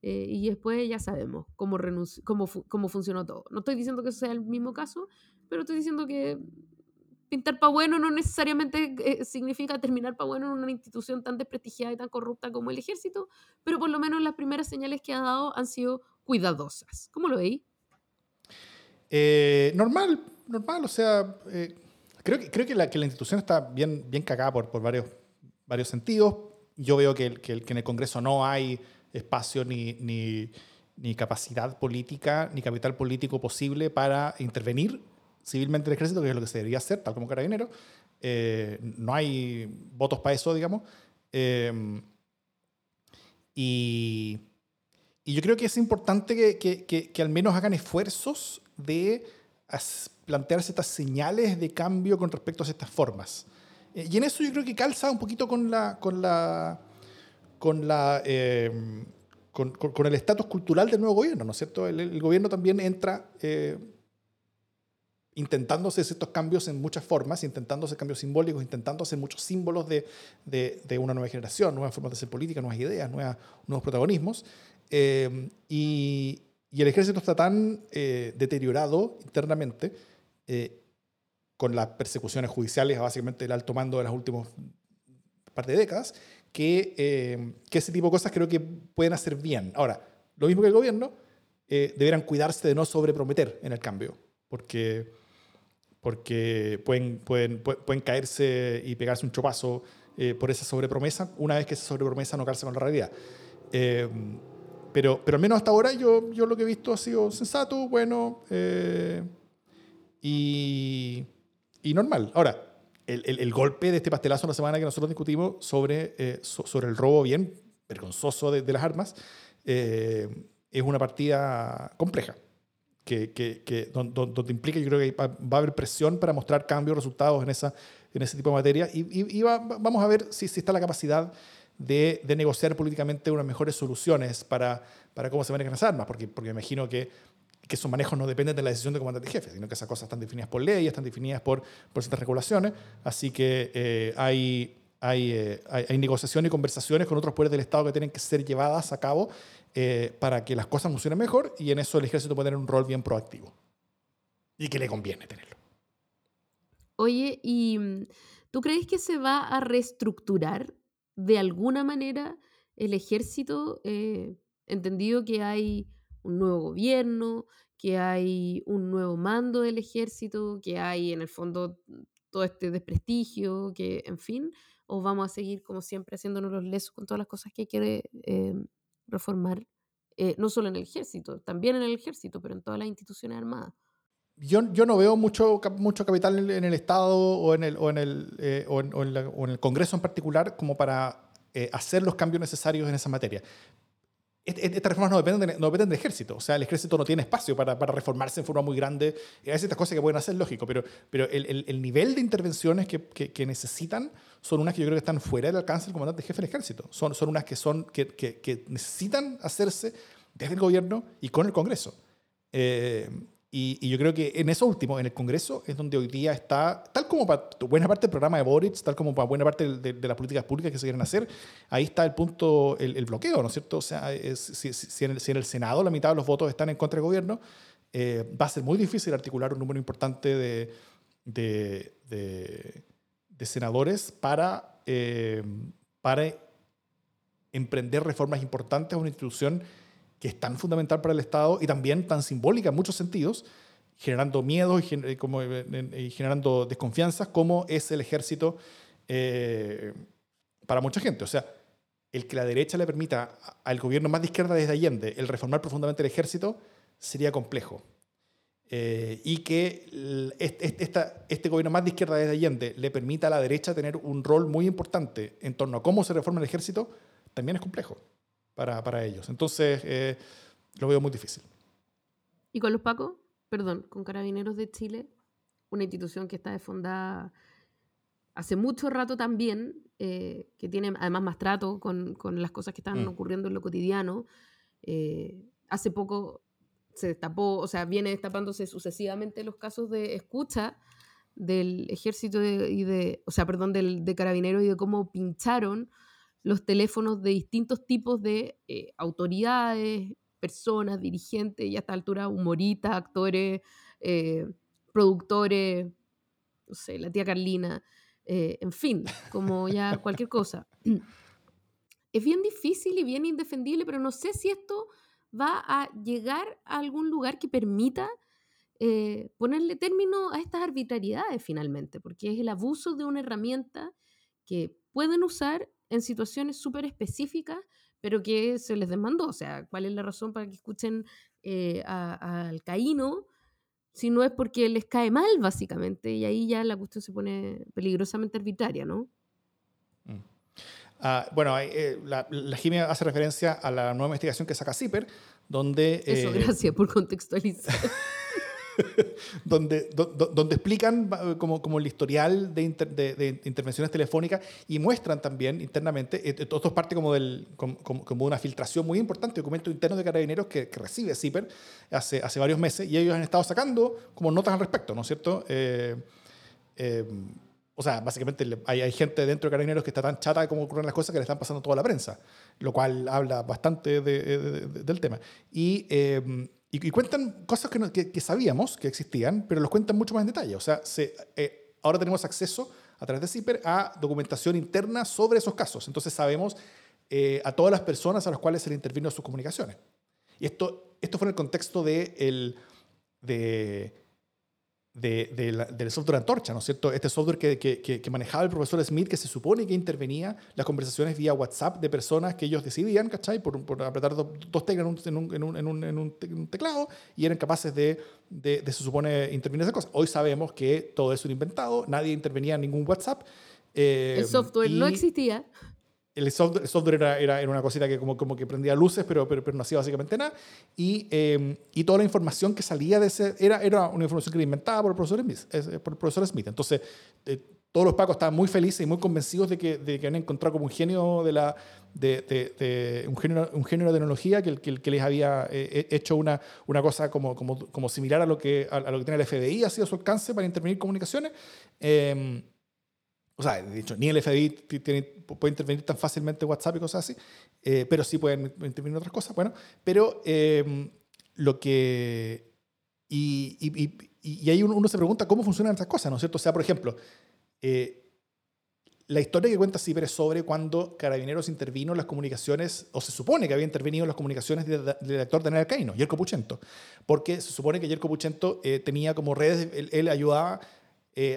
Eh, y después ya sabemos cómo, cómo, cómo funcionó todo. No estoy diciendo que sea el mismo caso, pero estoy diciendo que pintar para bueno no necesariamente eh, significa terminar para bueno en una institución tan desprestigiada y tan corrupta como el ejército, pero por lo menos las primeras señales que ha dado han sido cuidadosas. ¿Cómo lo veis? Eh, normal, normal, o sea, creo, que, creo que, la, que la institución está bien, bien cagada por, por varios, varios sentidos. Yo veo que, que en el Congreso no hay espacio ni, ni, ni capacidad política, ni capital político posible para intervenir civilmente el ejército, que es lo que se debería hacer, tal como carabinero. Eh, no hay votos para eso, digamos. Eh, y, y, yo creo que es importante que, que, que, al menos hagan esfuerzos de plantearse estas señales de cambio con respecto a estas formas. Eh, y en eso yo creo que calza un poquito con la... Con la con la con, con, el estatus cultural del nuevo gobierno, ¿no es cierto? El, el gobierno también entra intentándose estos cambios en muchas formas, intentándose cambios simbólicos, intentándose muchos símbolos de, de, una nueva generación, nuevas formas de hacer política, nuevas ideas, nuevas, nuevos protagonismos. Eh, y, y, el ejército está tan eh, deteriorado internamente, eh, con las persecuciones judiciales, básicamente el alto mando de las últimas par de décadas, que, que ese tipo de cosas creo que pueden hacer bien. Ahora, lo mismo que el gobierno, deberán cuidarse de no sobreprometer en el cambio, porque porque pueden, pueden, pueden caerse y pegarse un chopazo eh, por esa sobrepromesa, una vez que esa sobrepromesa no calza con la realidad. Eh, pero, pero al menos hasta ahora yo, yo lo que he visto ha sido sensato, bueno eh, y, y, normal. Ahora, el, el, golpe de este pastelazo la semana que nosotros discutimos sobre, sobre el robo bien vergonzoso de, de las armas es una partida compleja que, que, que donde, implica, yo creo que va, a haber presión para mostrar cambios, resultados en, esa, en ese tipo de materia. Y, y, vamos a ver si, si, está la capacidad de, de, negociar políticamente unas mejores soluciones para, para cómo se manejan las armas, porque, porque imagino que, que esos manejos no dependen de la decisión del comandante jefe, sino que esas cosas están definidas por leyes, están definidas por, por ciertas regulaciones. Así que eh, hay, hay, eh, hay, hay negociación y conversaciones con otros poderes del Estado que tienen que ser llevadas a cabo eh, para que las cosas funcionen mejor y en eso el ejército puede tener un rol bien proactivo y que le conviene tenerlo. Oye, ¿y tú crees que se va a reestructurar de alguna manera el ejército? Eh, entendido que hay un nuevo gobierno, que hay un nuevo mando del ejército, que hay en el fondo todo este desprestigio, que en fin, o vamos a seguir como siempre haciéndonos los lesos con todas las cosas que que eh, reformar, eh, no solo en el ejército, también en el ejército, pero en todas las instituciones armadas. Yo, yo no veo mucho, mucho capital en, el Estado o en el, o en el, eh, o en, o en el Congreso en particular como para eh, hacer los cambios necesarios en esa materia estas reformas no dependen, no dependen del ejército. O sea, el ejército no tiene espacio para, para reformarse en forma muy grande. Hay estas cosas que pueden hacer, lógico, pero, pero el, el, nivel de intervenciones que, que, que, necesitan son unas que yo creo que están fuera del alcance del comandante jefe del ejército. Son, son unas que, son, que, que necesitan hacerse desde el gobierno y con el Congreso. Eh, y, yo creo que en eso último, en el Congreso, es donde hoy día está, tal como para buena parte del programa de Boric, tal como para buena parte de, de las políticas públicas que se quieren hacer, ahí está el punto, el, bloqueo, ¿no es cierto? O sea, si, si, en el, si, en el, Senado la mitad de los votos están en contra del gobierno, eh, va a ser muy difícil articular un número importante de, de, de senadores para, eh, para emprender reformas importantes a una institución que es tan fundamental para el Estado y también tan simbólica en muchos sentidos, generando miedos y, eh, eh, generando desconfianzas, como es el ejército eh, para mucha gente. O sea, el que la derecha le permita al gobierno más de izquierda desde Allende el reformar profundamente el ejército sería complejo. y que este, este gobierno más de izquierda desde Allende le permita a la derecha tener un rol muy importante en torno a cómo se reforma el ejército, también es complejo para, para ellos. Entonces, eh, lo veo muy difícil. ¿Y con los Pacos? Perdón, con Carabineros de Chile, una institución que está fundada hace mucho rato también, eh, que tiene además más trato con, con las cosas que están mm. ocurriendo en lo cotidiano. Eh, hace poco se destapó, o sea, viene destapándose sucesivamente los casos de escucha del ejército y de, o sea, perdón, del, de carabineros y de cómo pincharon los teléfonos de distintos tipos de eh, autoridades, personas, dirigentes, y a esta altura humoristas, actores, eh, productores, no sé, la tía Carlina, eh, en fin, como ya [LAUGHS] cualquier cosa. Es bien difícil y bien indefendible, pero no sé si esto va a llegar a algún lugar que permita eh, ponerle término a estas arbitrariedades finalmente, porque es el abuso de una herramienta que pueden usar en situaciones súper específicas, pero que se les demandó. O sea, ¿cuál es la razón para que escuchen eh, al Caíno? Si no es porque les cae mal, básicamente, y ahí ya la cuestión se pone peligrosamente arbitraria, ¿no? Mm. Ah, bueno, eh, la, la hace referencia a la nueva investigación que saca CIPER, donde... Eso, gracias por contextualizar. [LAUGHS] [LAUGHS] donde, donde explican como, como el historial de, de, intervenciones telefónicas y muestran también internamente, eh, todo esto es parte como, del, como, como, una filtración muy importante, documento interno de carabineros que, que, recibe CIPER hace, hace varios meses y ellos han estado sacando como notas al respecto, ¿no es cierto? Eh, eh, o sea, básicamente hay, hay, gente dentro de Carabineros que está tan chata de cómo ocurren las cosas que le están pasando toda la prensa, lo cual habla bastante del tema. Y y, cuentan cosas que, que, sabíamos que existían, pero los cuentan mucho más en detalle. O sea, se, eh, ahora tenemos acceso a través de CIPER a documentación interna sobre esos casos. Entonces sabemos eh, a todas las personas a las cuales se le intervino sus comunicaciones. Y esto, esto fue en el contexto de, el, de de, del software Antorcha, ¿no es cierto? Este software que, que, que, manejaba el profesor Smith, que se supone que intervenía las conversaciones vía WhatsApp de personas que ellos decidían, ¿cachai? Por, por apretar dos, teclas en un, en, un, en, un, en un, teclado y eran capaces de, de, se supone, intervenir esas cosas. Hoy sabemos que todo eso era inventado, nadie intervenía en ningún WhatsApp. Eh, el software no existía el software, era, era, una cosita que como, como que prendía luces, pero, pero, pero no hacía básicamente nada. Y, em, y, toda la información que salía de ese era, era una información que era inventada por el profesor Smith. Por el profesor Smith. Entonces, eh, todos los pacos estaban muy felices y muy convencidos de que, de que habían encontrado como un genio de la de, de, un, genio, un genio de tecnología que, que, que les había eh, hecho una, una cosa como, como, como similar a lo, que, a, lo que tiene el FBI, ha sido su alcance para intervenir comunicaciones. Eh, o sea, de hecho, ni el FBI tiene, puede intervenir tan fácilmente WhatsApp y cosas así, eh, pero sí pueden intervenir otras cosas. Bueno, pero em, lo que. Y, y, y, ahí uno, se pregunta cómo funcionan estas cosas, ¿no es cierto? O sea, por ejemplo, eh, la historia que cuenta Ciber es sobre cuando Carabineros intervino en las comunicaciones, o se supone que había intervenido en las comunicaciones del, actor Daniel Alcaino, Yerko Puchento, porque se supone que Yerko Puchento eh, tenía como redes, él, él ayudaba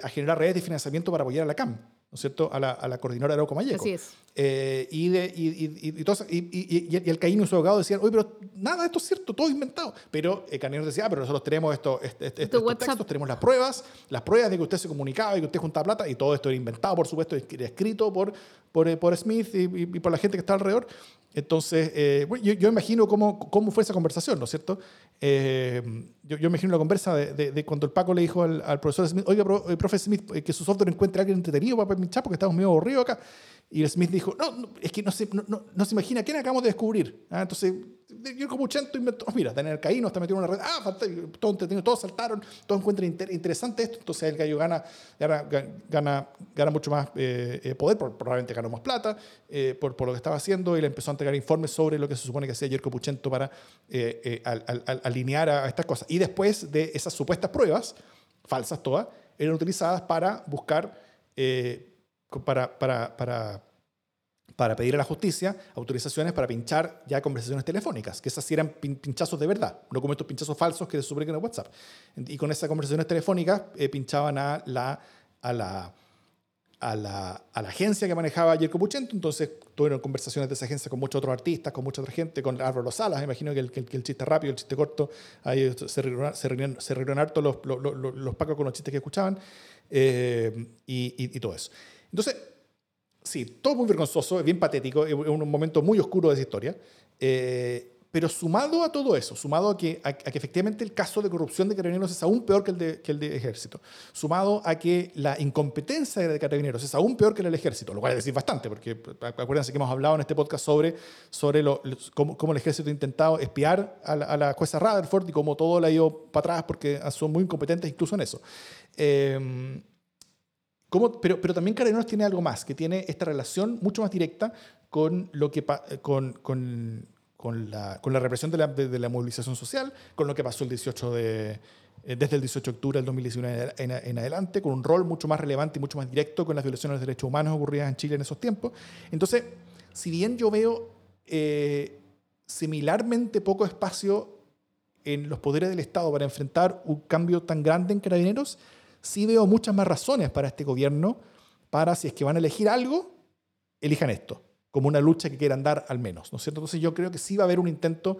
a generar redes de financiamiento para apoyar a la CAM. ¿no es cierto?, a la, a la coordinadora de Mayeco. Así es. Eh, y, de, y, y, y, y, el Caíno y su abogado decían, oye, pero nada, esto es cierto, todo inventado. Pero el Caíno decía, ah, pero nosotros tenemos esto, este, este, estos textos, tenemos las pruebas, las pruebas de que usted se comunicaba y que usted juntaba plata, y todo esto era inventado, por supuesto, era escrito por, por, eh, por Smith y, por la gente que está alrededor. Entonces, eh, yo, yo, imagino cómo, cómo fue esa conversación, ¿no es cierto? Eh, yo, yo, imagino la conversa de, de, cuando el Paco le dijo al, profesor Smith, oiga, eh, profe Smith, que su software encuentre a alguien entretenido para pinchar porque estamos medio aburridos acá. Y Smith dijo, no, es que no se, no, no, se imagina quién acabamos de descubrir. ¿Ah? Entonces, yo como chanto inventó, oh, mira, Daniel Caíno está metido en una red, ah, fantástico, todo entretenido, todos saltaron, todos encuentran interesante esto, entonces el gallo gana, gana, gana, mucho más eh, eh, poder, probablemente ganó más plata eh, por, lo que estaba haciendo y le empezó a entregar informes sobre lo que se supone que hacía Jerko Puchento para al, al, alinear a, estas cosas. Y después de esas supuestas pruebas, falsas todas, eran utilizadas para buscar para, para, para pedir a la justicia autorizaciones para pinchar ya conversaciones telefónicas, que esas sí eran pinchazos de verdad, no como estos pinchazos falsos que se supone en WhatsApp. Y con esas conversaciones telefónicas eh, pinchaban a la, a la, a la, a la, agencia que manejaba Jerko Puchento, entonces tuvieron conversaciones de esa agencia con muchos otros artistas, con mucha otra gente, con Álvaro Salas, imagino que el, que el, chiste rápido, el chiste corto, ahí se reunieron, se harto los, los, los, los, pacos con los chistes que escuchaban eh, y, y todo eso. Entonces, sí, todo muy vergonzoso, es bien patético, es un momento muy oscuro de esa historia. Eh, pero sumado a todo eso, sumado a que, a, que efectivamente el caso de corrupción de carabineros es aún peor que el de, que el de ejército, sumado a que la incompetencia de carabineros es aún peor que el del ejército, lo cual es decir bastante, porque acuérdense que hemos hablado en este podcast sobre, sobre lo, cómo, cómo, el ejército ha intentado espiar a la, a la jueza Rutherford y cómo todo le ha ido para atrás porque son muy incompetentes incluso en eso. Eh, Pero, también Carabineros tiene algo más, que tiene esta relación mucho más directa con, lo que, con, con, la, con la, represión de la, movilización social, con lo que pasó el 18 de, eh, desde el 18 de octubre del 2019 en, en, adelante, con un rol mucho más relevante y mucho más directo con las violaciones de derechos humanos ocurridas en Chile en esos tiempos. Entonces, si bien yo veo eh, similarmente poco espacio en los poderes del Estado para enfrentar un cambio tan grande en carabineros, sí veo muchas más razones para este gobierno para, si es que van a elegir algo, elijan esto, como una lucha que quieran dar al menos, ¿no es cierto? Entonces yo creo que sí va a haber un intento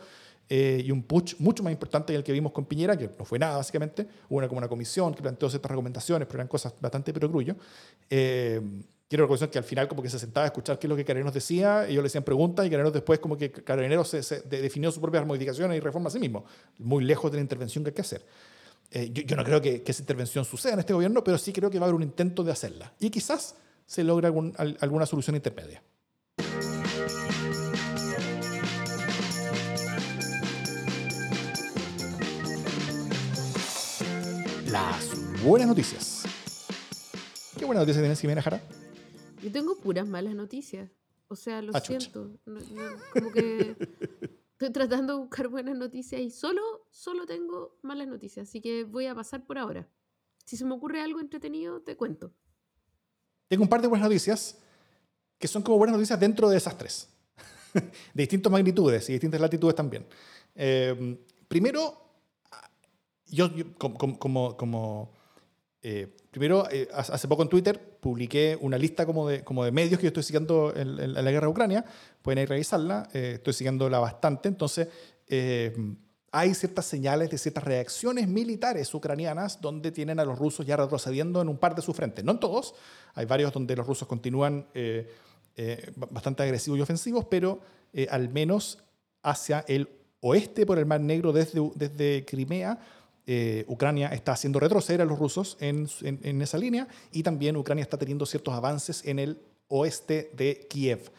eh, y un push mucho más importante que el que vimos con Piñera, que no fue nada básicamente, hubo una, como una comisión que planteó ciertas recomendaciones, pero eran cosas bastante perogrullo. Eh, quiero recordar que al final como que se sentaba a escuchar qué es lo que Carabineros decía, ellos le hacían preguntas y Carabineros después como que Carabineros se, definió sus propias modificaciones y reformas a sí mismo, muy lejos de la intervención que hay que hacer. Eh, yo, no creo que, esa intervención suceda en este gobierno, pero sí creo que va a haber un intento de hacerla. Y quizás se logre alguna solución intermedia. Las buenas noticias. ¿Qué buenas noticias tienes, Jimena Jara? Yo tengo puras malas noticias. O sea, lo ah, siento. como que [LAUGHS] Estoy tratando de buscar buenas noticias y solo, solo tengo malas noticias, así que voy a pasar por ahora. Si se me ocurre algo entretenido, te cuento. Tengo un par de buenas noticias que son como buenas noticias dentro de esas tres, [LAUGHS] de distintas magnitudes y distintas latitudes también. Eh, primero, yo, como, como, como eh, primero, eh, hace poco en Twitter publiqué una lista como de, como de medios que yo estoy siguiendo en, la guerra de Ucrania. Pueden ir revisarla. Eh, estoy siguiéndola bastante. Entonces, hay ciertas señales de ciertas reacciones militares ucranianas donde tienen a los rusos ya retrocediendo en un par de sus frentes. No en todos. Hay varios donde los rusos continúan bastante agresivos y ofensivos, pero al menos hacia el oeste por el Mar Negro desde, desde Crimea eh, Ucrania está haciendo retroceder a los rusos en, esa línea y también Ucrania está teniendo ciertos avances en el oeste de Kiev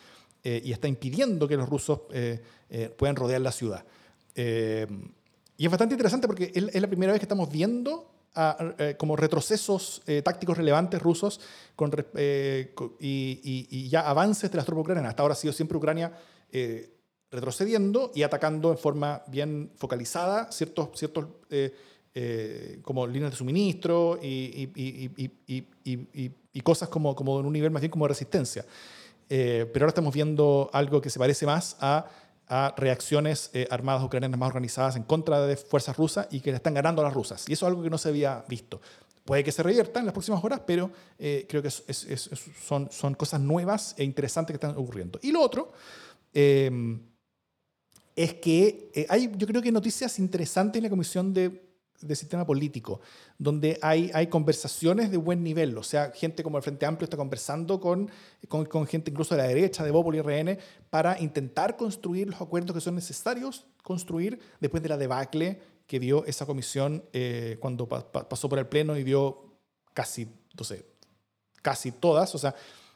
eh, y está impidiendo que los rusos eh, puedan rodear la ciudad. y es bastante interesante porque es, la primera vez que estamos viendo como retrocesos tácticos relevantes rusos con, y, y, ya avances de las tropas ucranianas. Hasta ahora ha sido siempre Ucrania retrocediendo y atacando en forma bien focalizada ciertos, ciertos eh, como líneas de suministro y, y, cosas como, como en un nivel más bien como de resistencia. Eh, pero ahora estamos viendo algo que se parece más a, reacciones eh, armadas ucranianas más organizadas en contra de fuerzas rusas y que le están ganando a las rusas. Y eso es algo que no se había visto. Puede que se revierta en las próximas horas, pero creo que son, son cosas nuevas e interesantes que están ocurriendo. Y lo otro es que hay, yo creo que noticias interesantes en la Comisión de de sistema político, donde hay, hay conversaciones de buen nivel, o sea, gente como el Frente Amplio está conversando con, con, gente incluso de la derecha, de Bópol y RN, para intentar construir los acuerdos que son necesarios construir después de la debacle que dio esa comisión eh, cuando pasó por el Pleno y dio casi, no sé, casi todas, o sea,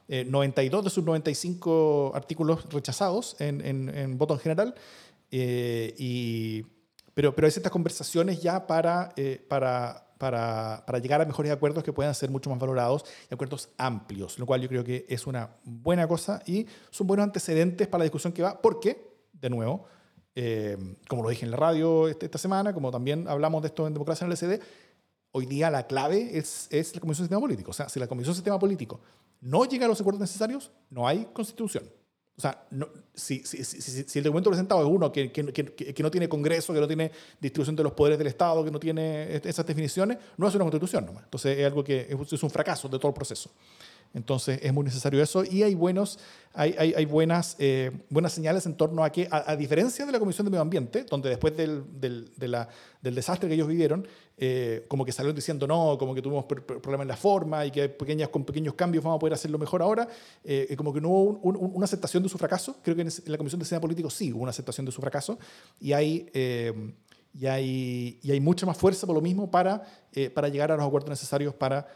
92 eh, de sus 95 artículos rechazados en, en, en voto en general, eh, y pero, pero hay ciertas conversaciones ya para, eh, para, llegar a mejores acuerdos que puedan ser mucho más valorados y acuerdos amplios, lo cual yo creo que es una buena cosa y son buenos antecedentes para la discusión que va, porque, de nuevo, eh, como lo dije en la radio este, esta semana, como también hablamos de esto en Democracia en el LCD, hoy día la clave es, es la Comisión de Sistema Político. O sea, si la Comisión de Sistema Político no llega a los acuerdos necesarios, no hay constitución. O sea, no, si, el documento presentado es uno que, no tiene Congreso, que no tiene distribución de los poderes del Estado, que no tiene esas definiciones, no es una constitución nomás. Entonces es algo que es un fracaso de todo el proceso. Entonces es muy necesario eso y hay, buenos, hay, hay, hay buenas, eh, buenas señales en torno a que, a, diferencia de la Comisión de Medio Ambiente, donde después del, del, de la, del desastre que ellos vivieron, eh, como que salieron diciendo no, como que tuvimos problemas en la forma y que pequeñas, con pequeños cambios vamos a poder hacerlo mejor ahora, eh, como que no hubo una aceptación de su fracaso. Creo que en, la Comisión de Sistema Político sí hubo una aceptación de su fracaso y hay... y hay, y hay mucha más fuerza por lo mismo para, para llegar a los acuerdos necesarios para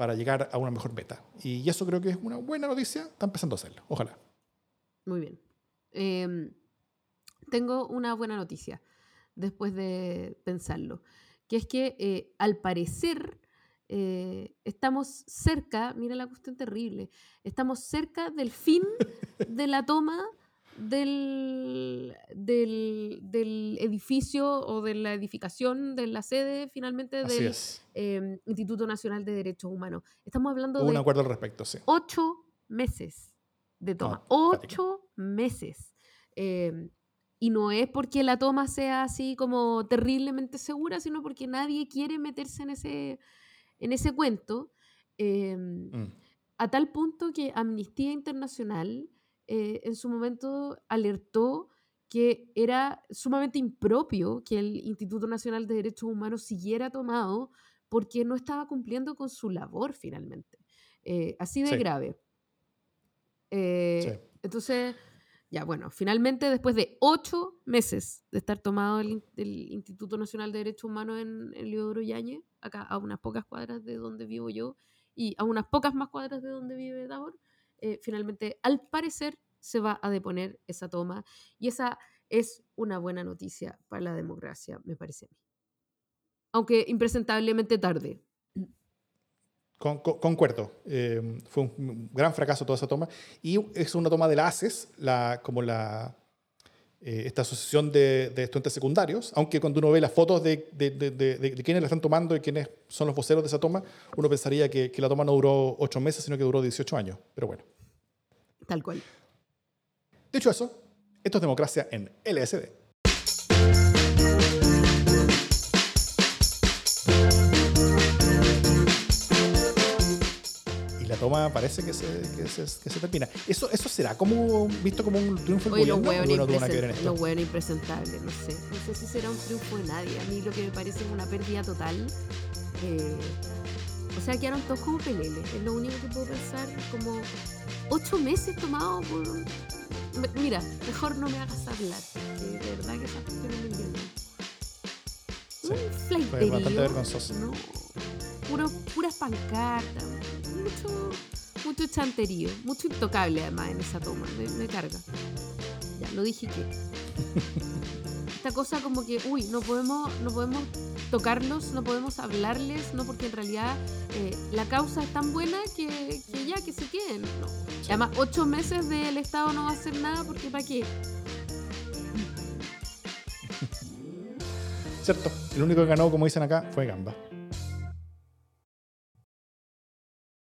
para llegar a una mejor meta. Y eso creo que es una buena noticia. Está empezando a hacerlo. Ojalá. Muy bien. Em, tengo una buena noticia después de pensarlo, que es que eh, al parecer eh, estamos cerca, mira la cuestión terrible, estamos cerca del fin de la toma del, del, edificio o de la edificación de la sede finalmente del em, Instituto Nacional de Derechos Humanos. Estamos hablando de un acuerdo al respecto, sí. ocho meses de toma. ocho meses. Em, y no es porque la toma sea así como terriblemente segura, sino porque nadie quiere meterse en ese, en ese cuento. Em, mm. A tal punto que Amnistía Internacional eh, en su momento alertó que era sumamente impropio que el Instituto Nacional de Derechos Humanos siguiera tomado porque no estaba cumpliendo con su labor finalmente. Eh, así de grave. Eh, entonces, ya bueno, finalmente después de ocho meses de estar tomado el, Instituto Nacional de Derechos Humanos en, en Leodoro Yañez, acá a unas pocas cuadras de donde vivo yo y a unas pocas más cuadras de donde vive Davor, eh, finalmente, al parecer, se va a deponer esa toma. Y esa es una buena noticia para la democracia, me parece a mí. Aunque impresentablemente tarde. Con, concuerdo. Eh, fue un gran fracaso toda esa toma. Y es una toma de la ACES, la, como la, eh, esta asociación de, estudiantes secundarios, aunque cuando uno ve las fotos de, de, de, quienes la están tomando y quiénes son los voceros de esa toma, uno pensaría que, que la toma no duró ocho meses, sino que duró 18 años. Pero bueno. Tal cual. Dicho eso, esto es democracia en LSD. Toma parece que se, que se, que se termina. ¿Eso, ¿Eso será como visto como un triunfo del gobierno? Lo no bueno impresentable, no sé. No sé si será un triunfo de nadie. A mí lo que me parece es una pérdida total. Eh, o sea, quedaron todos como peleles. Es lo único que puedo pensar. Como ocho meses tomado por Mira, mejor no me hagas hablar, de verdad que esas cuestiones me entienden. un fleiterío. Bastante vergonzoso. No, puro, puras pancartas, mucho, mucho chanterío, mucho intocable además en esa toma, me, me carga. Ya, lo dije que. [LAUGHS] Esta cosa como que, uy, no podemos, no podemos tocarlos, no podemos hablarles, no porque en realidad eh, la causa es tan buena que, que ya, que se queden. No. Además, ocho meses del Estado no va a hacer nada porque ¿para qué? [LAUGHS] Cierto, el único que ganó, como dicen acá, fue Gamba.